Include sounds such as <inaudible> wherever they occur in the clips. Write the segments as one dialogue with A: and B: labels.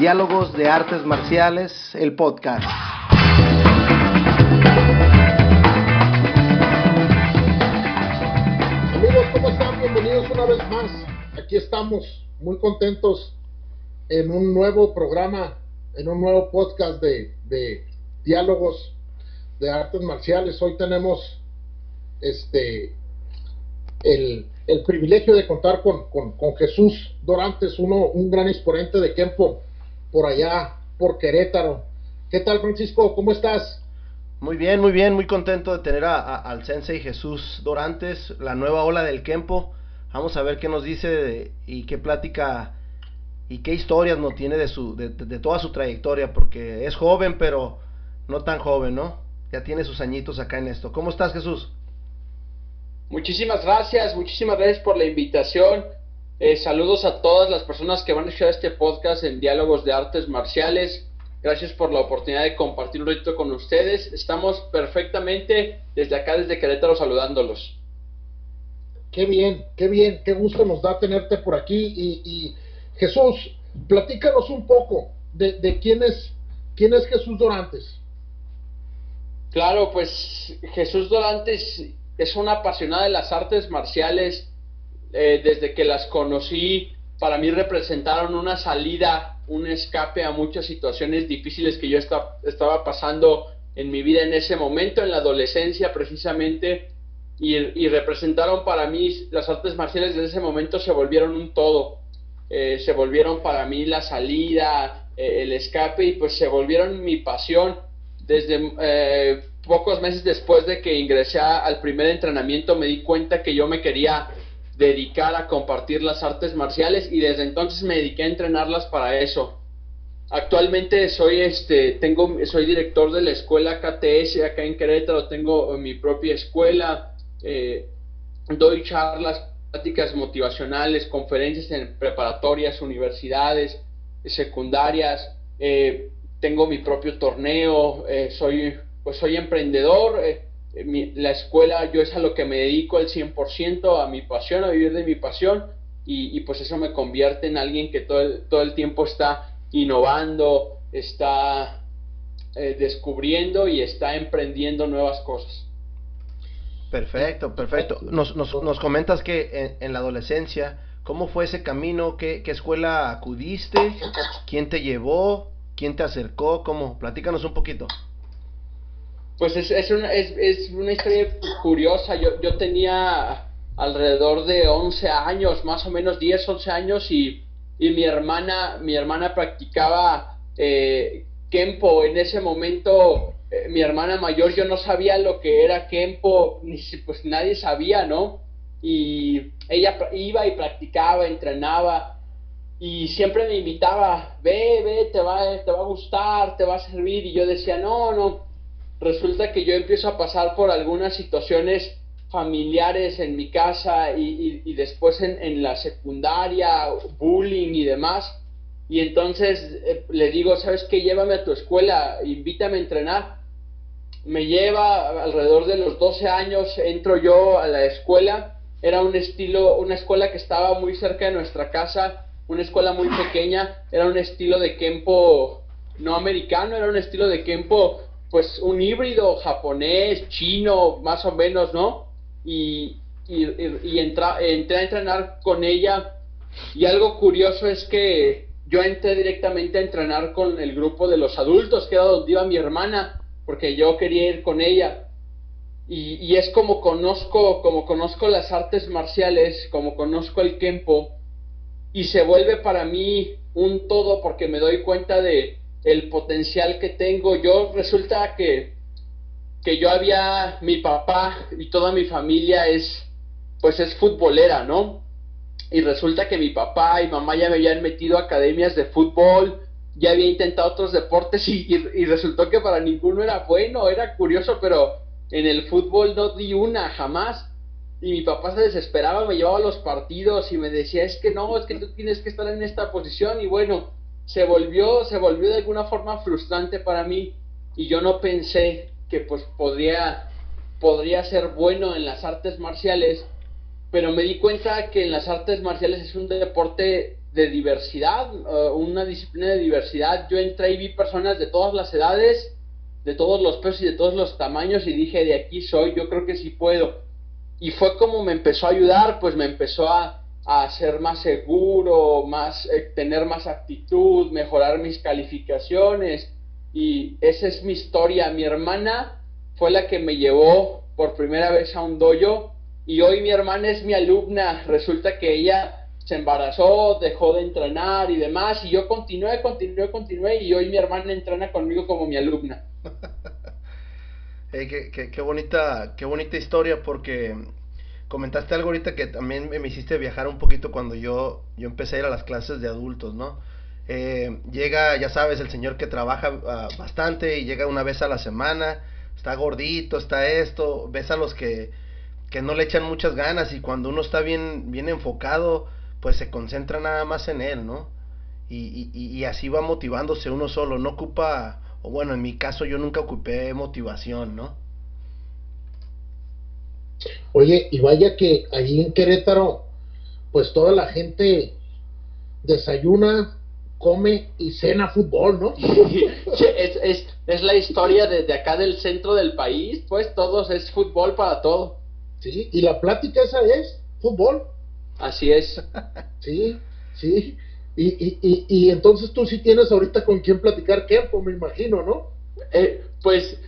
A: Diálogos de Artes Marciales, el podcast.
B: Amigos, ¿cómo están? Bienvenidos una vez más. Aquí estamos muy contentos en un nuevo programa, en un nuevo podcast de, de diálogos de artes marciales. Hoy tenemos este el, el privilegio de contar con, con, con, Jesús Dorantes, uno, un gran exponente de Kempo por allá, por Querétaro. ¿Qué tal, Francisco? ¿Cómo estás?
A: Muy bien, muy bien, muy contento de tener a, a, al Sensei Jesús Dorantes, la nueva ola del Kempo. Vamos a ver qué nos dice de, y qué plática y qué historias nos tiene de, su, de, de, toda su trayectoria, porque es joven, pero no tan joven, ¿no? Ya tiene sus añitos acá en esto. ¿Cómo estás, Jesús?
C: Muchísimas gracias, muchísimas gracias por la invitación. Eh, saludos a todas las personas que van a escuchar este podcast en Diálogos de Artes Marciales. Gracias por la oportunidad de compartir un ratito con ustedes. Estamos perfectamente desde acá, desde Querétaro, saludándolos.
B: Qué bien, qué bien, qué gusto nos da tenerte por aquí. Y, y Jesús, platícanos un poco de, de, quién, es, quién es Jesús Dorantes.
C: Claro, pues Jesús Dorantes es una apasionada de las artes marciales. Eh, desde que las conocí, para mí representaron una salida, un escape a muchas situaciones difíciles que yo estaba pasando en mi vida en ese momento, en la adolescencia precisamente, y, y, representaron para mí, las artes marciales desde ese momento se volvieron un todo, eh, se volvieron para mí la salida, eh, el escape, y pues se volvieron mi pasión. Desde eh, pocos meses después de que ingresé al primer entrenamiento me di cuenta que yo me quería dedicar a compartir las artes marciales y desde entonces me dediqué a entrenarlas para eso. Actualmente soy este tengo soy director de la escuela KTS acá en Querétaro, tengo mi propia escuela, eh, doy charlas, pláticas motivacionales, conferencias en preparatorias, universidades, secundarias, eh, tengo mi propio torneo, eh, soy pues soy emprendedor, mi, la escuela yo es a lo que me dedico el 100%, a mi pasión, a vivir de mi pasión, y, y, pues eso me convierte en alguien que todo el, todo el tiempo está innovando, está eh, descubriendo y está emprendiendo nuevas cosas.
A: Perfecto, perfecto. Nos, nos, nos comentas que en, en, la adolescencia, ¿cómo fue ese camino? ¿Qué, ¿Qué escuela acudiste? ¿Quién te llevó? ¿Quién te acercó? ¿Cómo? Platícanos un poquito.
C: Pues es, es, una, es, es una historia curiosa. Yo, yo tenía alrededor de 11 años, más o menos 10, 11 años, y, y mi hermana, mi hermana practicaba eh, Kempo. En ese momento, eh, mi hermana mayor, yo no sabía lo que era Kempo, ni pues nadie sabía, ¿no? Y ella iba y practicaba, entrenaba, y siempre me invitaba, ve, ve, te va, te va a gustar, te va a servir, y yo decía, no, no resulta que yo empiezo a pasar por algunas situaciones familiares en mi casa y, y, después en, en, la secundaria, bullying y demás. Y entonces eh, le digo, ¿sabes qué? Llévame a tu escuela, invítame a entrenar. Me lleva alrededor de los 12 años, entro yo a la escuela. Era un estilo, una escuela que estaba muy cerca de nuestra casa, una escuela muy pequeña. Era un estilo de Kempo no americano, era un estilo de Kempo pues un híbrido japonés, chino, más o menos, ¿no? Y, y, y entra, entré a entrenar con ella y algo curioso es que yo entré directamente a entrenar con el grupo de los adultos, que era donde iba mi hermana, porque yo quería ir con ella. Y, y es como conozco, como conozco las artes marciales, como conozco el Kempo, y se vuelve para mí un todo porque me doy cuenta de, el potencial que tengo. Yo resulta que, que yo había, mi papá y toda mi familia es, pues es futbolera, ¿no? Y resulta que mi papá y mamá ya me habían metido a academias de fútbol, ya había intentado otros deportes y, y, resultó que para ninguno era bueno, era curioso, pero en el fútbol no di una, jamás. Y mi papá se desesperaba, me llevaba a los partidos y me decía, es que no, es que tú tienes que estar en esta posición y bueno, se volvió, se volvió de alguna forma frustrante para mí y yo no pensé que pues podría, podría ser bueno en las artes marciales, pero me di cuenta que en las artes marciales es un deporte de diversidad, uh, una disciplina de diversidad. Yo entré y vi personas de todas las edades, de todos los pesos y de todos los tamaños y dije, de aquí soy, yo creo que sí puedo. Y fue como me empezó a ayudar, pues me empezó a, a ser más seguro, más, eh, tener más actitud, mejorar mis calificaciones. Y esa es mi historia. Mi hermana fue la que me llevó por primera vez a un dojo y hoy mi hermana es mi alumna. Resulta que ella se embarazó, dejó de entrenar y demás, y yo continué, continué, continué, y hoy mi hermana entrena conmigo como mi alumna. <laughs>
A: qué, bonita, qué bonita historia, porque comentaste algo ahorita que también me hiciste viajar un poquito cuando yo, yo empecé a ir a las clases de adultos, ¿no? Eh, llega, ya sabes, el señor que trabaja ah, bastante y llega una vez a la semana, está gordito, está esto, ves a los que, que no le echan muchas ganas y cuando uno está bien, bien enfocado, pues se concentra nada más en él, ¿no? Y, y, y, así va motivándose uno solo, no ocupa, o bueno, en mi caso yo nunca ocupé motivación, ¿no?
B: Oye, y vaya que ahí en Querétaro, pues toda la gente desayuna, come y cena fútbol, ¿no? <laughs>
C: es, es, es, la historia desde acá del centro del país, pues todos es fútbol para todo.
B: Sí, y la plática esa es fútbol.
C: Así es. <laughs>
B: Sí, sí. Y, y, y, y, entonces tú sí tienes ahorita con quién platicar tiempo, me imagino, ¿no?
C: Eh, pues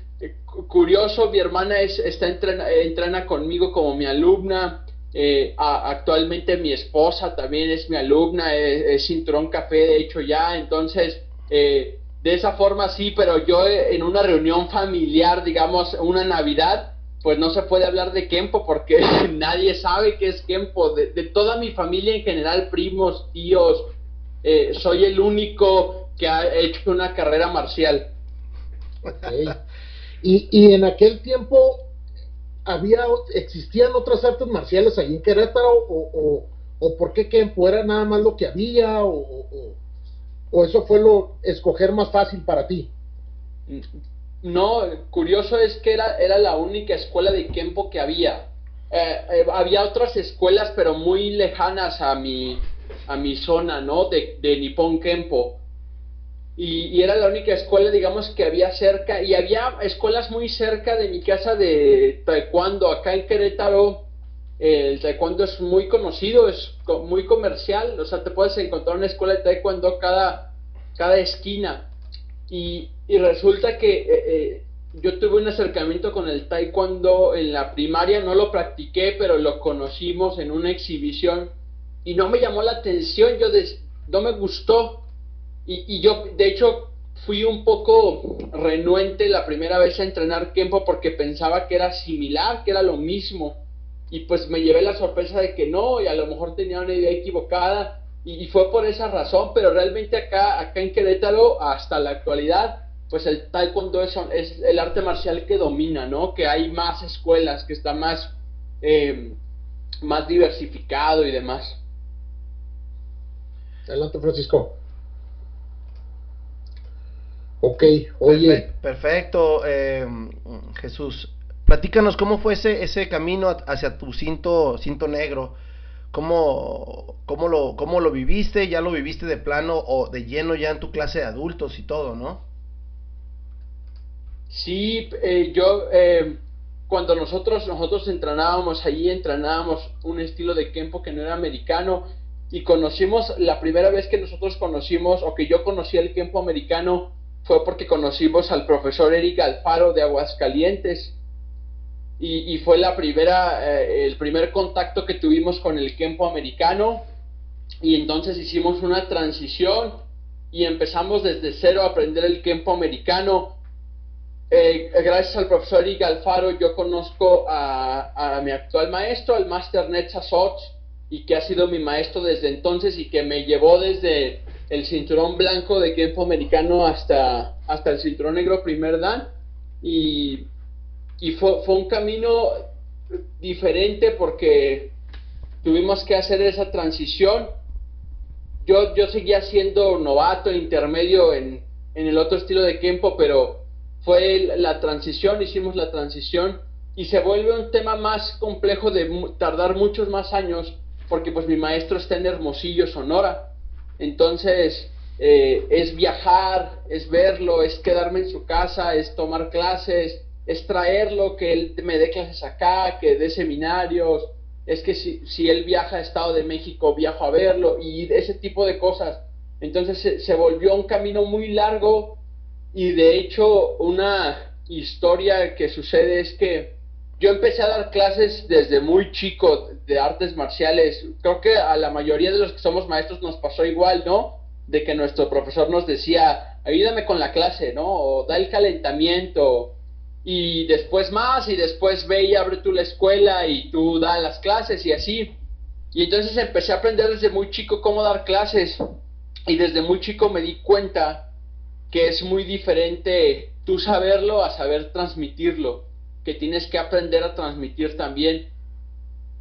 C: curioso, mi hermana es, está entrena, entrena conmigo como mi alumna. Eh, actualmente mi esposa también es mi alumna, es, es cinturón café, de hecho ya. Entonces, de esa forma sí, pero yo en una reunión familiar, digamos, una Navidad, pues no se puede hablar de Kempo porque <laughs> nadie sabe qué es Kempo. De, toda mi familia en general, primos, tíos, eh, soy el único que ha hecho una carrera marcial.
B: Y, y en aquel tiempo había existían otras artes marciales allí en Querétaro o, o, por qué Kempo era nada más lo que había o, o, o eso fue lo escoger más fácil para ti.
C: Mm, no, curioso es que era, era la única escuela de Kempo que había. Eh, eh, había otras escuelas, pero muy lejanas a mi, a mi zona, ¿no? De, de Nippon Kempo. Y, era la única escuela, digamos, que había cerca. Y había escuelas muy cerca de mi casa de taekwondo. Acá en Querétaro, el taekwondo es muy conocido, es muy comercial. O sea, te puedes encontrar una escuela de taekwondo cada, cada esquina. Y, y resulta que eh, eh, yo tuve un acercamiento con el taekwondo en la primaria, no lo practiqué, pero lo conocimos en una exhibición y no me llamó la atención, yo no me gustó. Y, yo, de hecho, fui un poco renuente la primera vez a entrenar tiempo porque pensaba que era similar, que era lo mismo. Y pues me llevé la sorpresa de que no, y a lo mejor tenía una idea equivocada y, fue por esa razón, pero realmente acá, acá en Querétaro, hasta la actualidad, pues el taekwondo es, es el arte marcial que domina, ¿no? Que hay más escuelas, que está más, eh, más diversificado y demás.
B: Adelante, Francisco. Ok, oye.
A: Perfecto, eh, Jesús. Platícanos cómo fue ese, ese camino hacia tu cinto, cinto negro. ¿Cómo, cómo, lo, ¿Cómo lo viviste? ¿Ya lo viviste de plano o de lleno ya en tu clase de adultos y todo, no?
C: Sí, eh, yo eh, cuando nosotros, nosotros entrenábamos allí, entrenábamos un estilo de Kempo que no era americano y conocimos, la primera vez que nosotros conocimos o que yo conocí el Kempo americano fue porque conocimos al profesor Eric Alfaro de Aguascalientes y, fue la primera, eh, el primer contacto que tuvimos con el Kempo americano y entonces hicimos una transición y empezamos desde cero a aprender el Kempo americano. Eh, gracias al profesor Iga Alfaro yo conozco a, mi actual maestro, el Master Soch, y que ha sido mi maestro desde entonces y que me llevó desde el cinturón blanco de tiempo americano hasta, hasta el cinturón negro primer dan. Y, y fue, fue un camino diferente porque tuvimos que hacer esa transición. Yo, yo seguía siendo novato, intermedio en, en el otro estilo de Kempo, pero fue la transición, hicimos la transición y se vuelve un tema más complejo de tardar muchos más años porque pues mi maestro está en Hermosillo, Sonora. Entonces eh, es viajar, es verlo, es quedarme en su casa, es tomar clases, es traerlo, que él me dé clases acá, que dé seminarios, es que si, si él viaja a Estado de México, viajo a verlo y ese tipo de cosas. Entonces se, se volvió un camino muy largo y de hecho una historia que sucede es que yo empecé a dar clases desde muy chico de artes marciales. Creo que a la mayoría de los que somos maestros nos pasó igual, ¿no? De que nuestro profesor nos decía, ayúdame con la clase, ¿no? O da el calentamiento. Y después más, y después ve y abre tú la escuela y tú da las clases y así. Y entonces empecé a aprender desde muy chico cómo dar clases. Y desde muy chico me di cuenta que es muy diferente tú saberlo a saber transmitirlo que tienes que aprender a transmitir también.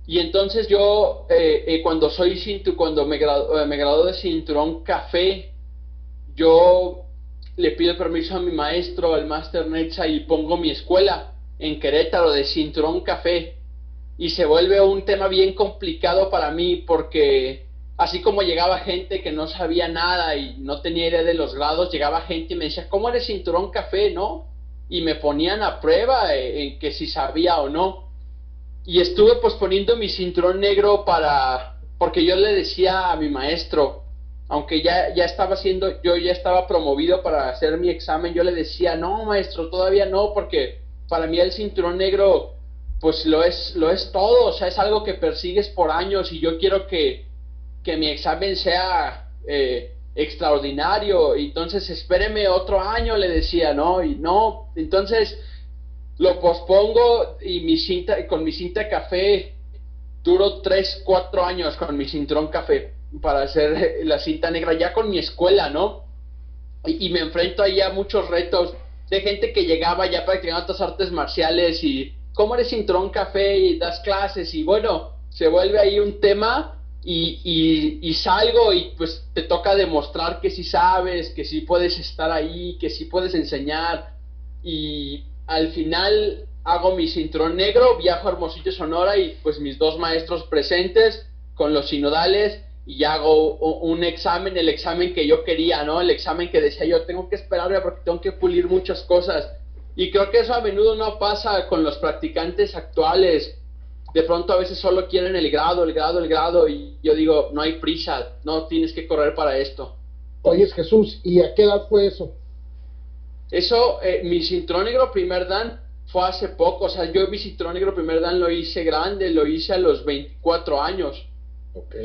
C: Y entonces yo, eh, eh, cuando soy cintu, cuando me, grado, eh, me gradué de cinturón café, yo le pido permiso a mi maestro, al Master Netza, y pongo mi escuela en Querétaro de cinturón café. Y se vuelve un tema bien complicado para mí porque así como llegaba gente que no sabía nada y no tenía idea de los grados, llegaba gente y me decía, ¿cómo eres cinturón café? ¿No? Y me ponían a prueba en que si sabía o no. Y estuve posponiendo mi cinturón negro para, porque yo le decía a mi maestro, aunque ya, ya estaba haciendo, yo ya estaba promovido para hacer mi examen, yo le decía, no maestro, todavía no, porque para mí el cinturón negro, pues lo es, lo es todo, o sea, es algo que persigues por años y yo quiero que, que mi examen sea eh, extraordinario, entonces espéreme otro año, le decía, ¿no? Y no, entonces lo pospongo y mi cinta, con mi cinta café duro 3, 4 años con mi cinturón café para hacer <laughs> la cinta negra, ya con mi escuela, ¿no? Y, me enfrento ahí a muchos retos de gente que llegaba ya practicando otras artes marciales y cómo eres cinturón café y das clases y bueno, se vuelve ahí un tema y, y, salgo y pues te toca demostrar que sí sabes, que sí puedes estar ahí, que sí puedes enseñar y al final hago mi cinturón negro, viajo a Hermosillo, Sonora y pues mis dos maestros presentes con los sinodales y hago un examen, el examen que yo quería, ¿no? El examen que decía yo, tengo que esperarme porque tengo que pulir muchas cosas. Y creo que eso a menudo no pasa con los practicantes actuales de pronto a veces solo quieren el grado, el grado, el grado, y yo digo, no hay prisa, no tienes que correr para esto.
B: Oye, Jesús, ¿y a qué edad fue eso?
C: Eso, eh, mi cinturón negro primer dan fue hace poco, o sea, yo mi cinturón negro primer dan lo hice grande, lo hice a los 24 años.
B: Ok.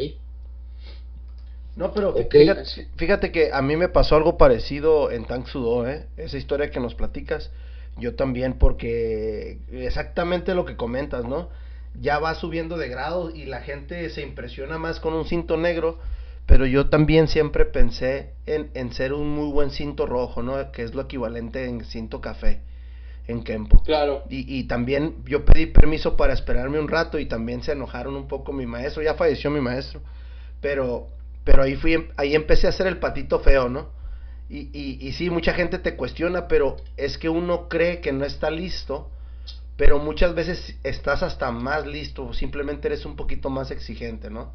A: No, pero Fíjate, fíjate, que a mí me pasó algo parecido en Tang Sudo, ¿eh? Esa historia que nos platicas, yo también, porque exactamente lo que comentas, ¿no? Ya va subiendo de grado y la gente se impresiona más con un cinto negro, pero yo también siempre pensé en, en ser un muy buen cinto rojo, ¿no? Que es lo equivalente en cinto café en Kempo.
C: Claro.
A: Y, y también yo pedí permiso para esperarme un rato y también se enojaron un poco mi maestro, ya falleció mi maestro, pero, pero ahí fui, ahí empecé a hacer el patito feo, ¿no? Y, y, y sí, mucha gente te cuestiona, pero es que uno cree que no está listo pero muchas veces estás hasta más listo, simplemente eres un poquito más exigente, ¿no?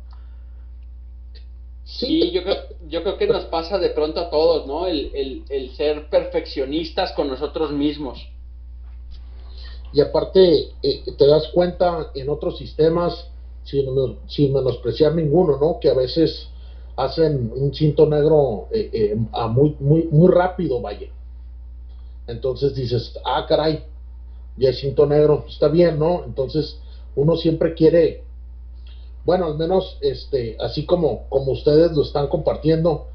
C: Sí, yo creo, yo creo que nos pasa de pronto a todos, ¿no? El, ser perfeccionistas con nosotros mismos.
B: Y aparte, eh, te das cuenta en otros sistemas, sin, sin, menospreciar ninguno, ¿no? Que a veces hacen un cinto negro eh, eh, a muy, muy, muy rápido, vaya. Entonces dices, ah, caray, y el cinto negro, está bien, ¿no? Entonces uno siempre quiere, bueno, al menos este, así como, como ustedes lo están compartiendo,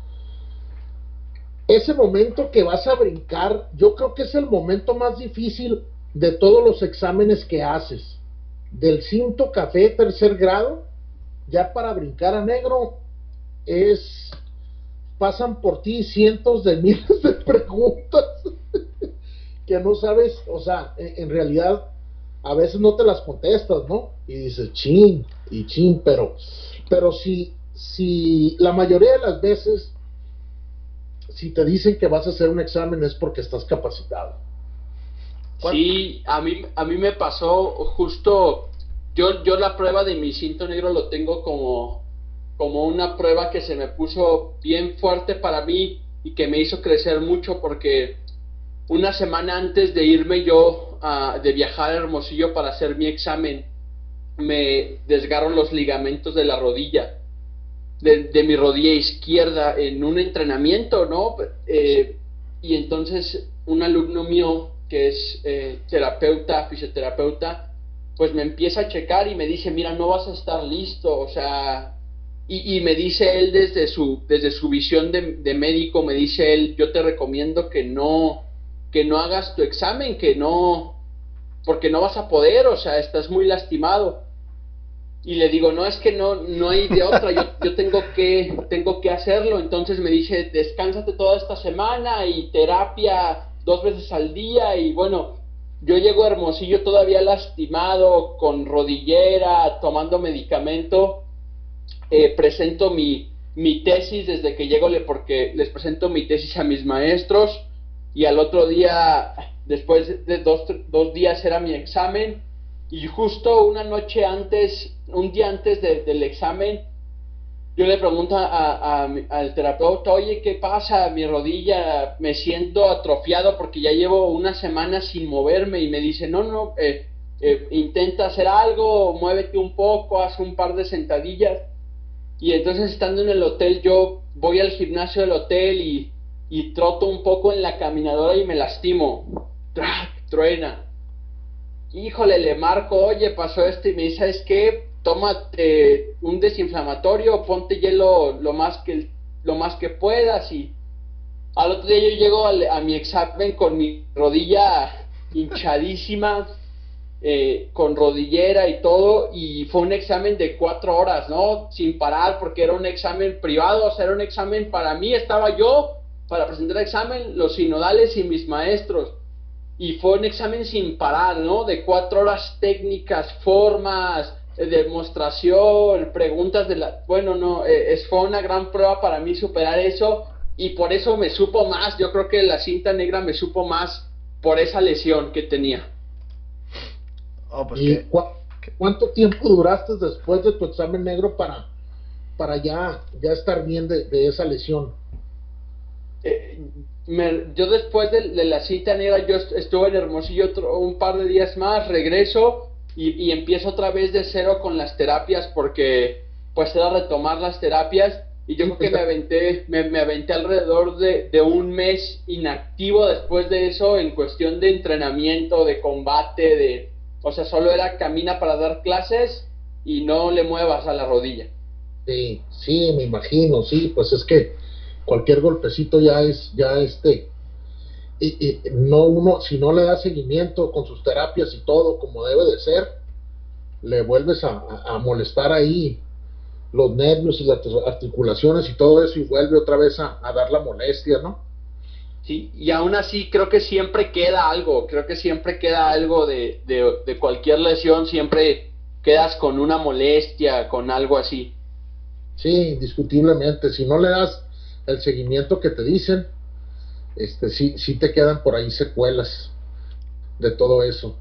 B: ese momento que vas a brincar, yo creo que es el momento más difícil de todos los exámenes que haces. Del cinto café tercer grado, ya para brincar a negro, es pasan por ti cientos de miles de preguntas que no sabes, o sea, en, realidad a veces no te las contestas, ¿no? Y dices, chin, y chin, pero, pero si, si la mayoría de las veces, si te dicen que vas a hacer un examen es porque estás capacitado.
C: Sí, a mí, a mí me pasó justo, yo, yo la prueba de mi cinto negro lo tengo como, como una prueba que se me puso bien fuerte para mí y que me hizo crecer mucho porque una semana antes de irme yo a, de viajar a Hermosillo para hacer mi examen, me desgarro los ligamentos de la rodilla, de, mi rodilla izquierda en un entrenamiento, ¿no? Eh, y entonces un alumno mío que es eh, terapeuta, fisioterapeuta, pues me empieza a checar y me dice, mira, no vas a estar listo, o sea, y, y me dice él desde su, desde su visión de, de, médico, me dice él, yo te recomiendo que no, que no hagas tu examen, que no, porque no vas a poder, o sea, estás muy lastimado. Y le digo, no, es que no, no hay de otra, yo, tengo, que, tengo que hacerlo. Entonces me dice, descánsate toda esta semana y terapia dos veces al día y bueno, yo llego a Hermosillo todavía lastimado, con rodillera, tomando medicamento, eh, presento mi, mi tesis desde que llego, porque les presento mi tesis a mis maestros y al otro día, después de dos, dos días era mi examen y justo una noche antes, un día antes del examen, yo le pregunto al terapeuta, oye, ¿qué pasa? Mi rodilla, me siento atrofiado porque ya llevo una semana sin moverme y me dice, no, no, eh, eh, intenta hacer algo, muévete un poco, haz un par de sentadillas. Y entonces estando en el hotel, yo voy al gimnasio del hotel y, y troto un poco en la caminadora y me lastimo. ¡Trac! Truena. Híjole, le marco, oye, pasó esto y me dice, ¿sabes qué? tómate un desinflamatorio, ponte hielo lo más que, lo más que puedas y al otro día yo llego a, mi examen con mi rodilla hinchadísima, eh, con rodillera y todo, y fue un examen de cuatro horas, ¿no? Sin parar, porque era un examen privado, o sea, era un examen para mí, estaba yo para presentar el examen, los sinodales y mis maestros, y fue un examen sin parar, ¿no? De cuatro horas técnicas, formas, demostración, preguntas de la... Bueno, no, eh, es, fue una gran prueba para mí superar eso y por eso me supo más, yo creo que la cinta negra me supo más por esa lesión que tenía.
B: Oh, pues ¿Y cuánto tiempo duraste después de tu examen negro para, para ya, ya estar bien de, esa lesión?
C: Eh, yo después de, la cinta negra, yo estuve en Hermosillo otro, un par de días más, regreso y, empiezo otra vez de cero con las terapias porque pues era retomar las terapias y yo creo que me aventé, me, aventé alrededor de, de, un mes inactivo después de eso en cuestión de entrenamiento, de combate, de, o sea, solo era camina para dar clases y no le muevas a la rodilla.
B: Sí, sí, me imagino, sí, pues es que cualquier golpecito ya es, ya este, y, no uno, si no le da seguimiento con sus terapias y todo como debe de ser, le vuelves a, molestar ahí los nervios y las articulaciones y todo eso y vuelve otra vez a, dar la molestia, ¿no?
C: Sí, y aún así creo que siempre queda algo, creo que siempre queda algo de, de cualquier lesión, siempre quedas con una molestia, con algo así.
B: Sí, indiscutiblemente, si no le das el seguimiento que te dicen, este, sí, sí te quedan por ahí secuelas de todo eso.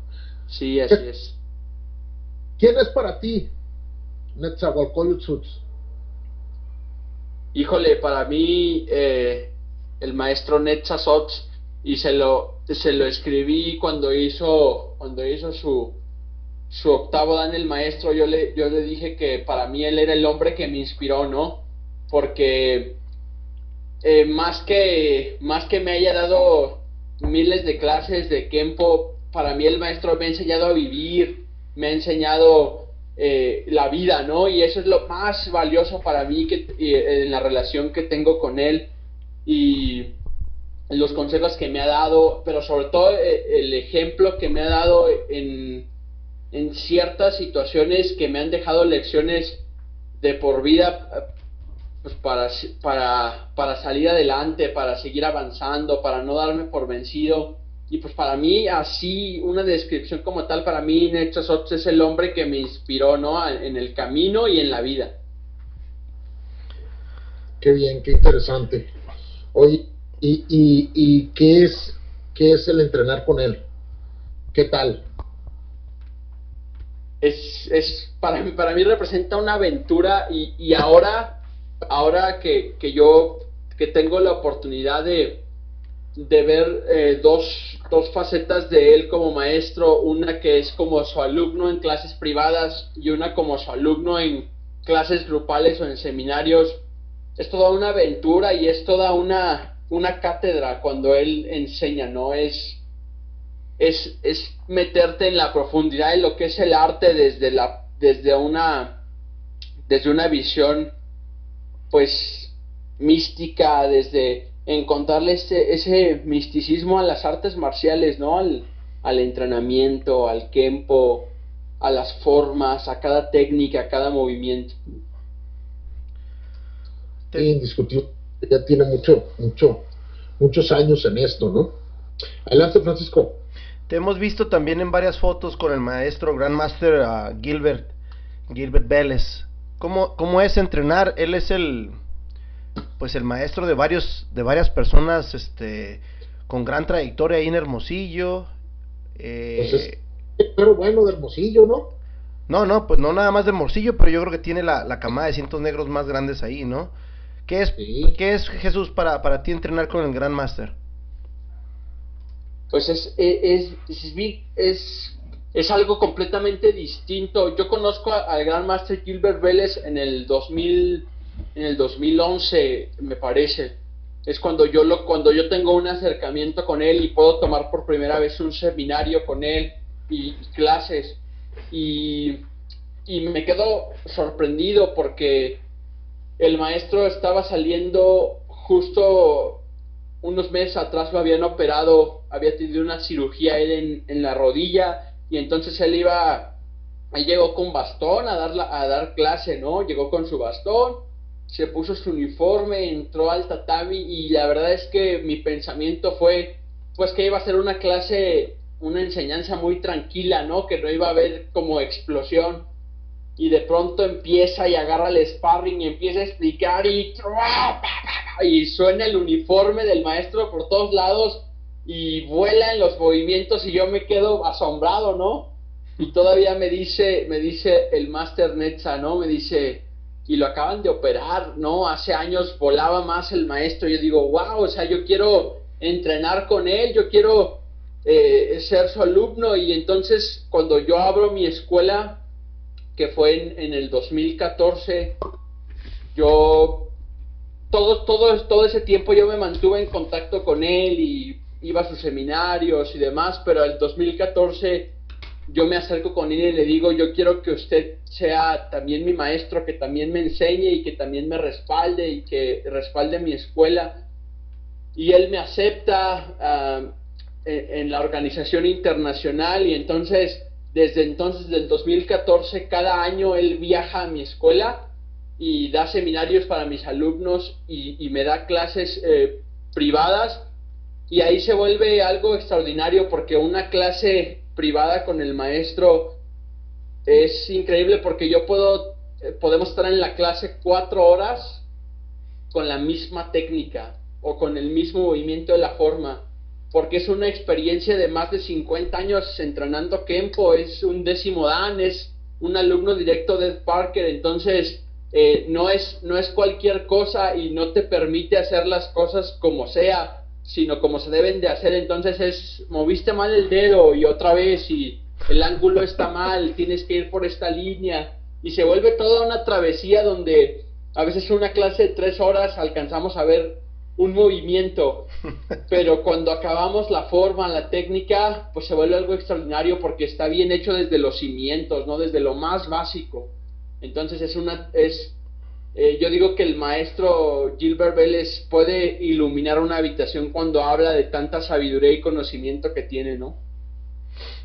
C: Sí, así es.
B: ¿Quién es para ti Netzahualcoyotl
C: Híjole, para mí eh, el maestro Netzazot y se lo se lo escribí cuando hizo cuando hizo su su octavo dan el maestro yo le yo le dije que para mí él era el hombre que me inspiró no porque eh, más, que, más que me haya dado miles de clases de Kempo, para mí el maestro me ha enseñado a vivir, me ha enseñado eh, la vida, ¿no? Y eso es lo más valioso para mí que, en la relación que tengo con él y los consejos que me ha dado, pero sobre todo eh, el ejemplo que me ha dado en, en ciertas situaciones que me han dejado lecciones de por vida pues para, para, para salir adelante, para seguir avanzando, para no darme por vencido. Y pues para mí, así, una descripción como tal, para mí Ned es el hombre que me inspiró, ¿no? En el camino y en la vida.
B: Qué bien, qué interesante. Oye, ¿y, y, y qué, es, qué es el entrenar con él? ¿Qué tal?
C: Es, es para, mí, para mí representa una aventura y, y ahora, ahora que, que yo que tengo la oportunidad de, de ver eh, dos, dos, facetas de él como maestro, una que es como su alumno en clases privadas y una como su alumno en clases grupales o en seminarios. Es toda una aventura y es toda una, una cátedra cuando él enseña, ¿no? Es, es, es meterte en la profundidad de lo que es el arte desde, la, desde, una, desde una visión, pues, mística, desde encontrarle ese, ese misticismo a las artes marciales, ¿no? Al, al entrenamiento, al kempo, a las formas, a cada técnica, a cada movimiento.
B: Indiscutible, ya tiene mucho, mucho, muchos años en esto, ¿no? Adelante, Francisco.
A: Te hemos visto también en varias fotos con el maestro Grandmaster uh, Gilbert, Gilbert Vélez. ¿Cómo, ¿Cómo es entrenar? Él es el, pues el maestro de varios de varias personas este con gran trayectoria ahí en Hermosillo
B: eh, pues pero bueno de Hermosillo no
A: no no pues no nada más de Hermosillo pero yo creo que tiene la, la camada de cientos negros más grandes ahí no qué es qué es Jesús para para ti entrenar con el Gran Master
C: pues es es, es, es, es algo completamente distinto yo conozco al Gran Master Gilbert Vélez en el 2000 en el 2011, me parece. Es cuando yo, lo, cuando yo tengo un acercamiento con él y puedo tomar por primera vez un seminario con él y, clases. Y, me quedo sorprendido porque el maestro estaba saliendo justo unos meses atrás lo habían operado, había tenido una cirugía en, en la rodilla y entonces él iba, él llegó con bastón a dar, a dar clase, ¿no? Llegó con su bastón se puso su uniforme, entró al tatami y la verdad es que mi pensamiento fue pues que iba a ser una clase, una enseñanza muy tranquila, ¿no? Que no iba a haber como explosión. Y de pronto empieza y agarra el sparring y empieza a explicar y, y suena el uniforme del maestro por todos lados y vuela en los movimientos y yo me quedo asombrado, ¿no? Y todavía me dice, me dice el Master Netza, ¿no? Me dice, y lo acaban de operar, ¿no? Hace años volaba más el maestro. Yo digo, wow, o sea, yo quiero entrenar con él, yo quiero eh, ser su alumno. Y entonces, cuando yo abro mi escuela, que fue en, en el 2014, yo todo, todo, todo ese tiempo yo me mantuve en contacto con él y iba a sus seminarios y demás, pero el 2014 yo me acerco con él y le digo, yo quiero que usted sea también mi maestro, que también me enseñe y que también me respalde y que respalde mi escuela. Y él me acepta ah, en, la organización internacional y entonces, desde entonces, del 2014, cada año él viaja a mi escuela y da seminarios para mis alumnos y, me da clases eh, privadas y ahí se vuelve algo extraordinario porque una clase privada con el maestro es increíble porque yo puedo, eh, podemos estar en la clase cuatro horas con la misma técnica o con el mismo movimiento de la forma, porque es una experiencia de más de 50 años entrenando Kempo, es un décimo dan, es un alumno directo de Parker, entonces eh, no, es, no es cualquier cosa y no te permite hacer las cosas como sea, sino como se deben de hacer. Entonces es, moviste mal el dedo y otra vez y el ángulo está mal, <laughs> tienes que ir por esta línea. Y se vuelve toda una travesía donde a veces una clase de tres horas alcanzamos a ver un movimiento, <laughs> pero cuando acabamos la forma, la técnica, pues se vuelve algo extraordinario porque está bien hecho desde los cimientos, ¿no? Desde lo más básico. Entonces es una, es eh, yo digo que el maestro Gilbert Vélez puede iluminar una habitación cuando habla de tanta sabiduría y conocimiento que tiene, ¿no?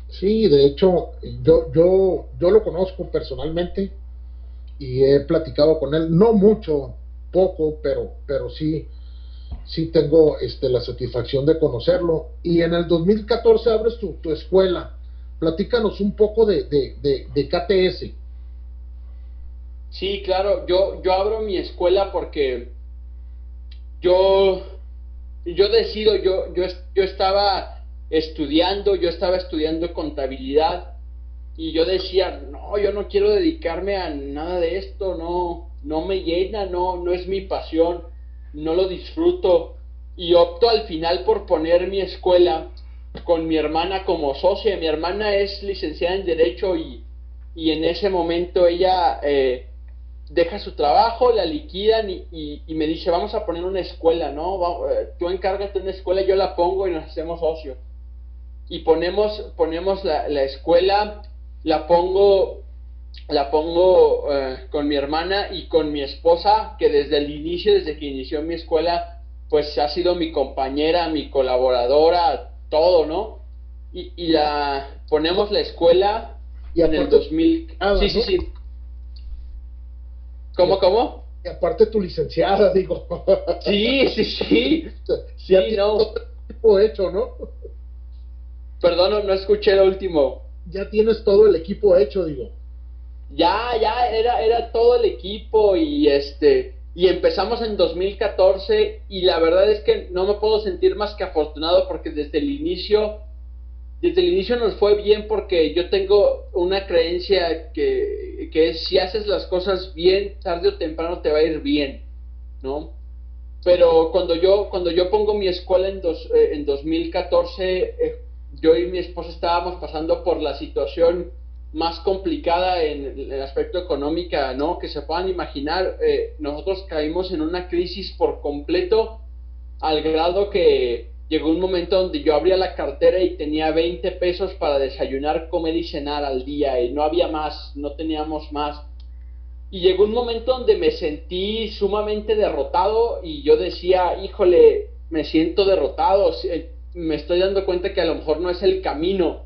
B: Sí, de hecho, yo, yo, yo lo conozco personalmente y he platicado con él, no mucho, poco, pero, pero sí, sí tengo este, la satisfacción de conocerlo. Y en el 2014 abres tu, tu escuela. Platícanos un poco de, de, de, de KTS.
C: Sí, claro, yo, yo abro mi escuela porque yo, yo decido, yo, yo, yo estaba estudiando, yo estaba estudiando contabilidad y yo decía, no, yo no quiero dedicarme a nada de esto, no, no me llena, no, no es mi pasión, no lo disfruto y opto al final por poner mi escuela con mi hermana como socia. Mi hermana es licenciada en Derecho y, y en ese momento ella eh, deja su trabajo, la liquidan y, y, me dice, vamos a poner una escuela, ¿no? Eh, tú encárgate una escuela, yo la pongo y nos hacemos socios. Y ponemos, ponemos la, la escuela, la pongo, la pongo eh, con mi hermana y con mi esposa, que desde el inicio, desde que inició mi escuela, pues ha sido mi compañera, mi colaboradora, todo, ¿no? Y, y la ponemos la escuela
B: Y
C: en el
B: aparte-
C: 2000.
B: Ah,
C: sí, sí, sí. ¿Cómo, cómo?
B: Y aparte tu licenciada, digo.
C: Sí, sí, sí. <laughs> Sí,
B: ya
C: no.
B: todo el equipo hecho, ¿no?
C: Perdón, no- no escuché lo último.
B: Ya tienes todo el equipo hecho, digo.
C: Ya, ya, era, era todo el equipo y este, y empezamos en 2014 y la verdad es que no me puedo sentir más que afortunado porque desde el inicio, desde el inicio nos fue bien porque yo tengo una creencia que, que es si haces las cosas bien, tarde o temprano te va a ir bien, ¿no? Pero cuando yo, cuando yo pongo mi escuela en, dos, eh, en 2014, eh, yo y mi esposa estábamos pasando por la situación más complicada en el aspecto económico, ¿no? Que se puedan imaginar, eh, nosotros caímos en una crisis por completo al grado que llegó un momento donde yo abría la cartera y tenía 20 pesos para desayunar, comer y cenar al día y no había más, no teníamos más. Y llegó un momento donde me sentí sumamente derrotado y yo decía, híjole, me siento derrotado, eh, me estoy dando cuenta que a lo mejor no es el camino.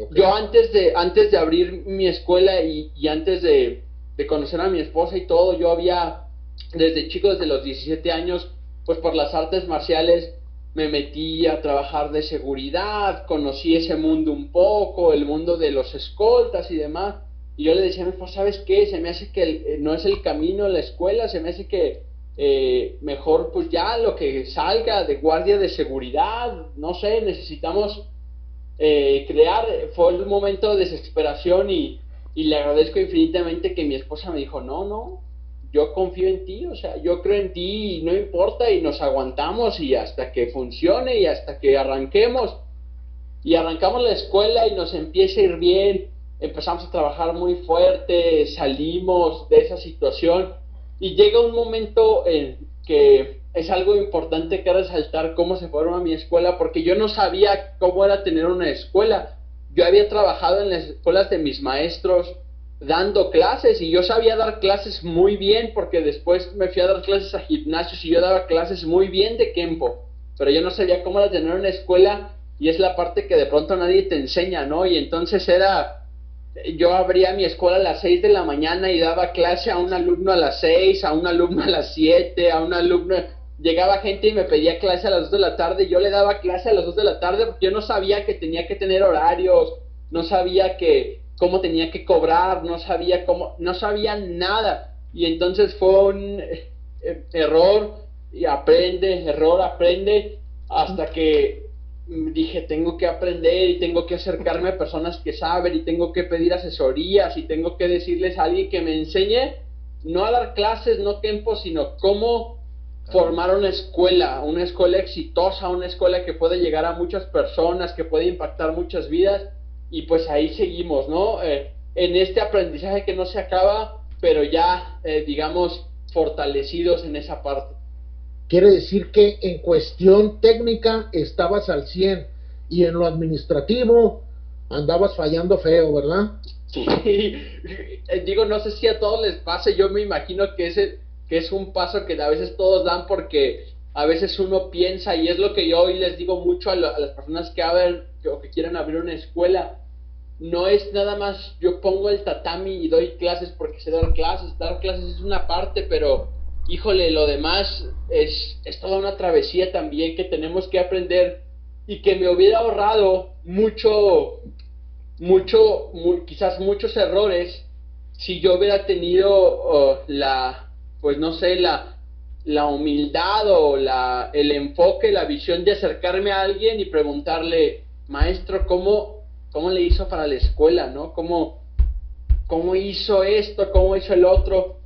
B: Ok.
C: Yo antes de, antes de abrir mi escuela y, y antes de, de conocer a mi esposa y todo, yo había, desde chico, desde los 17 años, pues por las artes marciales me metí a trabajar de seguridad, conocí ese mundo un poco, el mundo de los escoltas y demás. Y yo le decía a mi esposa, ¿sabes qué? Se me hace que eh, no es el camino la escuela, se me hace que eh, mejor pues ya lo que salga de guardia de seguridad, no sé, necesitamos eh, crear, fue un momento de desesperación y, y le agradezco infinitamente que mi esposa me dijo, no, no, yo confío en ti, o sea, yo creo en ti y no importa y nos aguantamos y hasta que funcione y hasta que arranquemos. Y arrancamos la escuela y nos empieza a ir bien, empezamos a trabajar muy fuerte, salimos de esa situación y llega un momento en que es algo importante que resaltar cómo se forma mi escuela, porque yo no sabía cómo era tener una escuela. Yo había trabajado en las escuelas de mis maestros dando clases y yo sabía dar clases muy bien porque después me fui a dar clases a gimnasios y yo daba clases muy bien de Kempo, pero yo no sabía cómo era tener una escuela y es la parte que de pronto nadie te enseña, ¿no? Y entonces era, yo abría mi escuela a las 6 de la mañana y daba clase a un alumno a las 6, a un alumno a las 7, a un alumno... Llegaba gente y me pedía clase a las 2 de la tarde yo le daba clase a las 2 de la tarde porque yo no sabía que tenía que tener horarios, no sabía que cómo tenía que cobrar, no sabía cómo, no sabía nada. Y entonces fue un eh, error y aprende, error, aprende, hasta que dije, tengo que aprender y tengo que acercarme a personas que saben y tengo que pedir asesorías y tengo que decirles a alguien que me enseñe, no a dar clases, no tiempo, sino cómo formar una escuela, una escuela exitosa, una escuela que puede llegar a muchas personas, que puede impactar muchas vidas y pues ahí seguimos, ¿no? Eh, en este aprendizaje que no se acaba, pero ya, eh, digamos, fortalecidos en esa parte.
B: Quiere decir que en cuestión técnica estabas al 100 y en lo administrativo andabas fallando feo, ¿verdad?
C: Sí, <laughs> eh, digo, no sé si a todos les pase, yo me imagino que ese que es un paso que a veces todos dan porque a veces uno piensa y es lo que yo hoy les digo mucho a, lo- a las personas que abren o que quieren abrir una escuela. No es nada más yo pongo el tatami y doy clases porque sé dar clases, dar clases es una parte, pero híjole, lo demás es, es toda una travesía también que tenemos que aprender y que me hubiera ahorrado mucho, mucho, quizás muchos errores si yo hubiera tenido uh, la, pues no sé, la, la humildad o la, el enfoque, la visión de acercarme a alguien y preguntarle, maestro, ¿cómo, cómo le hizo para la escuela, no? ¿Cómo, cómo hizo esto, cómo hizo el otro?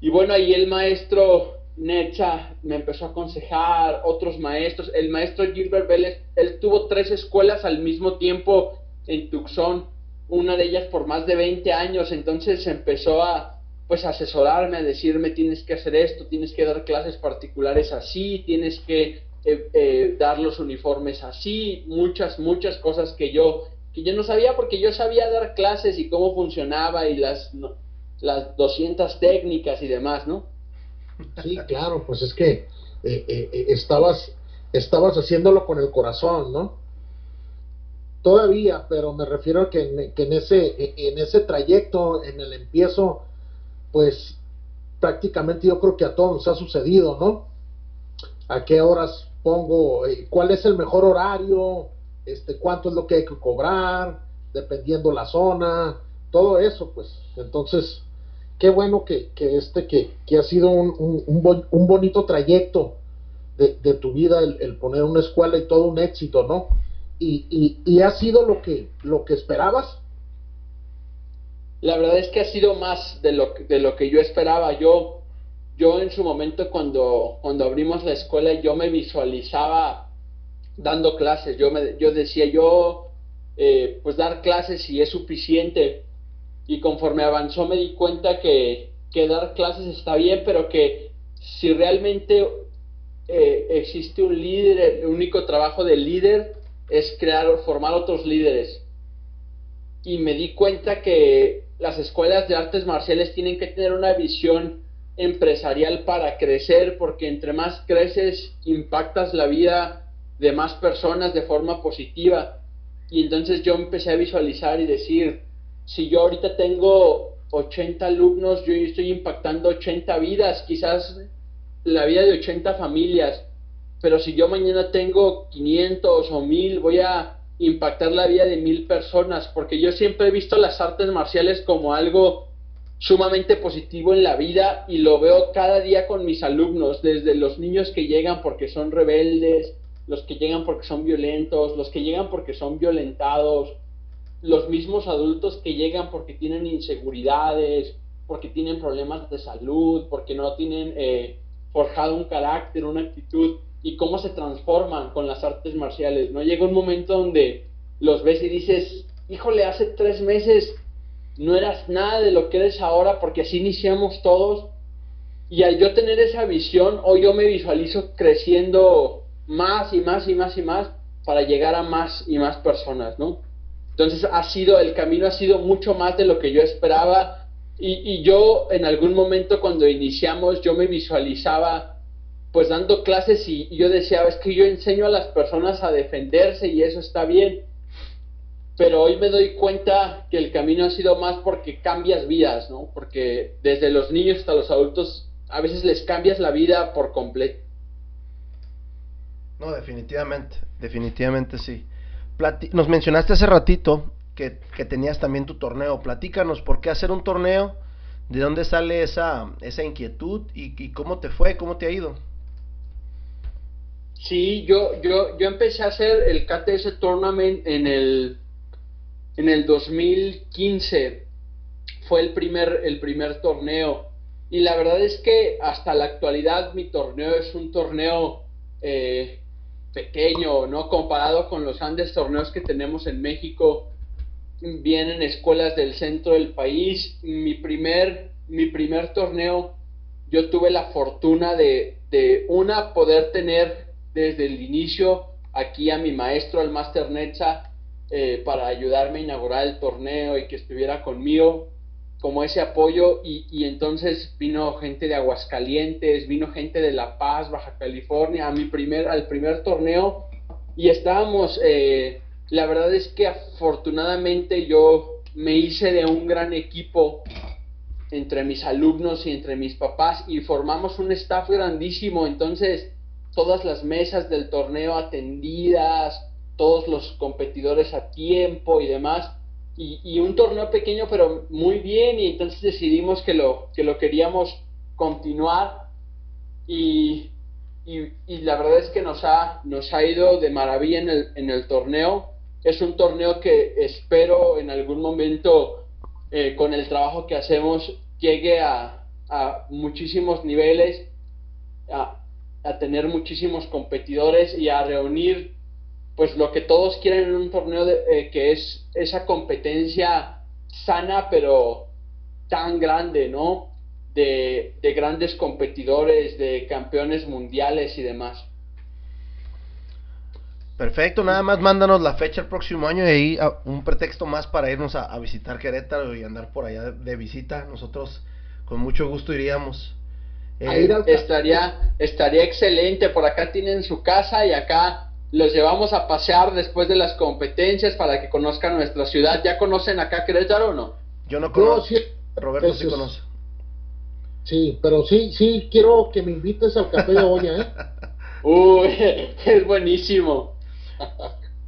C: Y bueno, ahí el maestro Necha me empezó a aconsejar, otros maestros, el maestro Gilbert Vélez, él tuvo tres escuelas al mismo tiempo en Tucson, una de ellas por más de 20 años, entonces empezó a pues asesorarme, a decirme tienes que hacer esto, tienes que dar clases particulares así, tienes que eh, eh, dar los uniformes así, muchas, muchas cosas que yo, que yo no sabía porque yo sabía dar clases y cómo funcionaba y las las 200 técnicas y demás, ¿no?
B: Sí, claro, pues es que eh, eh, eh, estabas, estabas haciéndolo con el corazón, ¿no? Todavía, pero me refiero a que en, que en ese, en ese trayecto, en el empiezo, pues prácticamente yo creo que a todos nos ha sucedido, ¿no? ¿A qué horas pongo? ¿Cuál es el mejor horario? Este, ¿Cuánto es lo que hay que cobrar? Dependiendo la zona, todo eso, pues. Entonces, qué bueno que, este, que, que, ha sido un, un, bonito trayecto de, tu vida el, poner una escuela y todo un éxito, ¿no? Y, y, ha sido lo que, lo que esperabas.
C: La verdad es que ha sido más de lo, de lo que yo esperaba. Yo, yo en su momento cuando, cuando abrimos la escuela, yo me visualizaba dando clases. Yo, me, yo decía, yo, eh, pues dar clases si es suficiente y conforme avanzó me di cuenta que, que dar clases está bien, pero que si realmente eh, existe un líder, el único trabajo del líder es crear o formar otros líderes. Y me di cuenta que las escuelas de artes marciales tienen que tener una visión empresarial para crecer, porque entre más creces, impactas la vida de más personas de forma positiva. Y entonces yo empecé a visualizar y decir, si yo ahorita tengo 80 alumnos, yo estoy impactando 80 vidas, quizás la vida de 80 familias, pero si yo mañana tengo 500 o 1000, voy a impactar la vida de mil personas, porque yo siempre he visto las artes marciales como algo sumamente positivo en la vida y lo veo cada día con mis alumnos, desde los niños que llegan porque son rebeldes, los que llegan porque son violentos, los que llegan porque son violentados, los mismos adultos que llegan porque tienen inseguridades, porque tienen problemas de salud, porque no tienen eh, forjado un carácter, una actitud, y cómo se transforman con las artes marciales. ¿no? Llega un momento donde los ves y dices, híjole, hace tres meses no eras nada de lo que eres ahora porque así iniciamos todos. Y al yo tener esa visión, hoy yo me visualizo creciendo más y más y más y más para llegar a más y más personas, ¿no? Entonces ha sido, el camino ha sido mucho más de lo que yo esperaba y, yo en algún momento cuando iniciamos yo me visualizaba pues dando clases y, yo decía, es que yo enseño a las personas a defenderse y eso está bien, pero hoy me doy cuenta que el camino ha sido más porque cambias vidas, ¿no? Porque desde los niños hasta los adultos a veces les cambias la vida por completo.
A: No, definitivamente, definitivamente sí nos mencionaste hace ratito que, tenías también tu torneo. Platícanos, ¿por qué hacer un torneo? ¿De dónde sale esa, esa inquietud? ¿Y, cómo te fue? ¿Cómo te ha ido?
C: Sí, yo, yo, yo empecé a hacer el KTS Tournament en el, en el 2015. Fue el primer, el primer torneo. Y la verdad es que hasta la actualidad mi torneo es un torneo eh, pequeño, ¿no? Comparado con los grandes torneos que tenemos en México, vienen escuelas del centro del país. Mi primer, mi primer torneo, yo tuve la fortuna de, de una, poder tener desde el inicio aquí a mi maestro, el Master Netza, eh, para ayudarme a inaugurar el torneo y que estuviera conmigo como ese apoyo y, y, entonces vino gente de Aguascalientes, vino gente de La Paz, Baja California, a mi primer, al primer torneo y estábamos, eh, la verdad es que afortunadamente yo me hice de un gran equipo entre mis alumnos y entre mis papás y formamos un staff grandísimo, entonces todas las mesas del torneo atendidas, todos los competidores a tiempo y demás, y, un torneo pequeño pero muy bien, y entonces decidimos que lo, que lo queríamos continuar y, y, la verdad es que nos ha, nos ha ido de maravilla en el, en el torneo. Es un torneo que espero en algún momento eh, con el trabajo que hacemos llegue a, a muchísimos niveles, a, a, tener muchísimos competidores y a reunir pues lo que todos quieren en un torneo de, eh, que es esa competencia sana pero tan grande, ¿no? De, de grandes competidores, de campeones mundiales y demás.
A: Perfecto, nada más mándanos la fecha el próximo año y ahí ah, un pretexto más para irnos a, visitar Querétaro y andar por allá de, visita. Nosotros con mucho gusto iríamos.
C: Eh, estaría, estaría excelente, por acá tienen su casa y acá los llevamos a pasear después de las competencias para que conozcan nuestra ciudad. ¿Ya conocen acá Querétaro o no?
A: Yo no conozco. Roberto sí conoce.
B: Sí, pero sí, sí, quiero que me invites al café de olla, ¿eh? <laughs>
C: Uy, es buenísimo.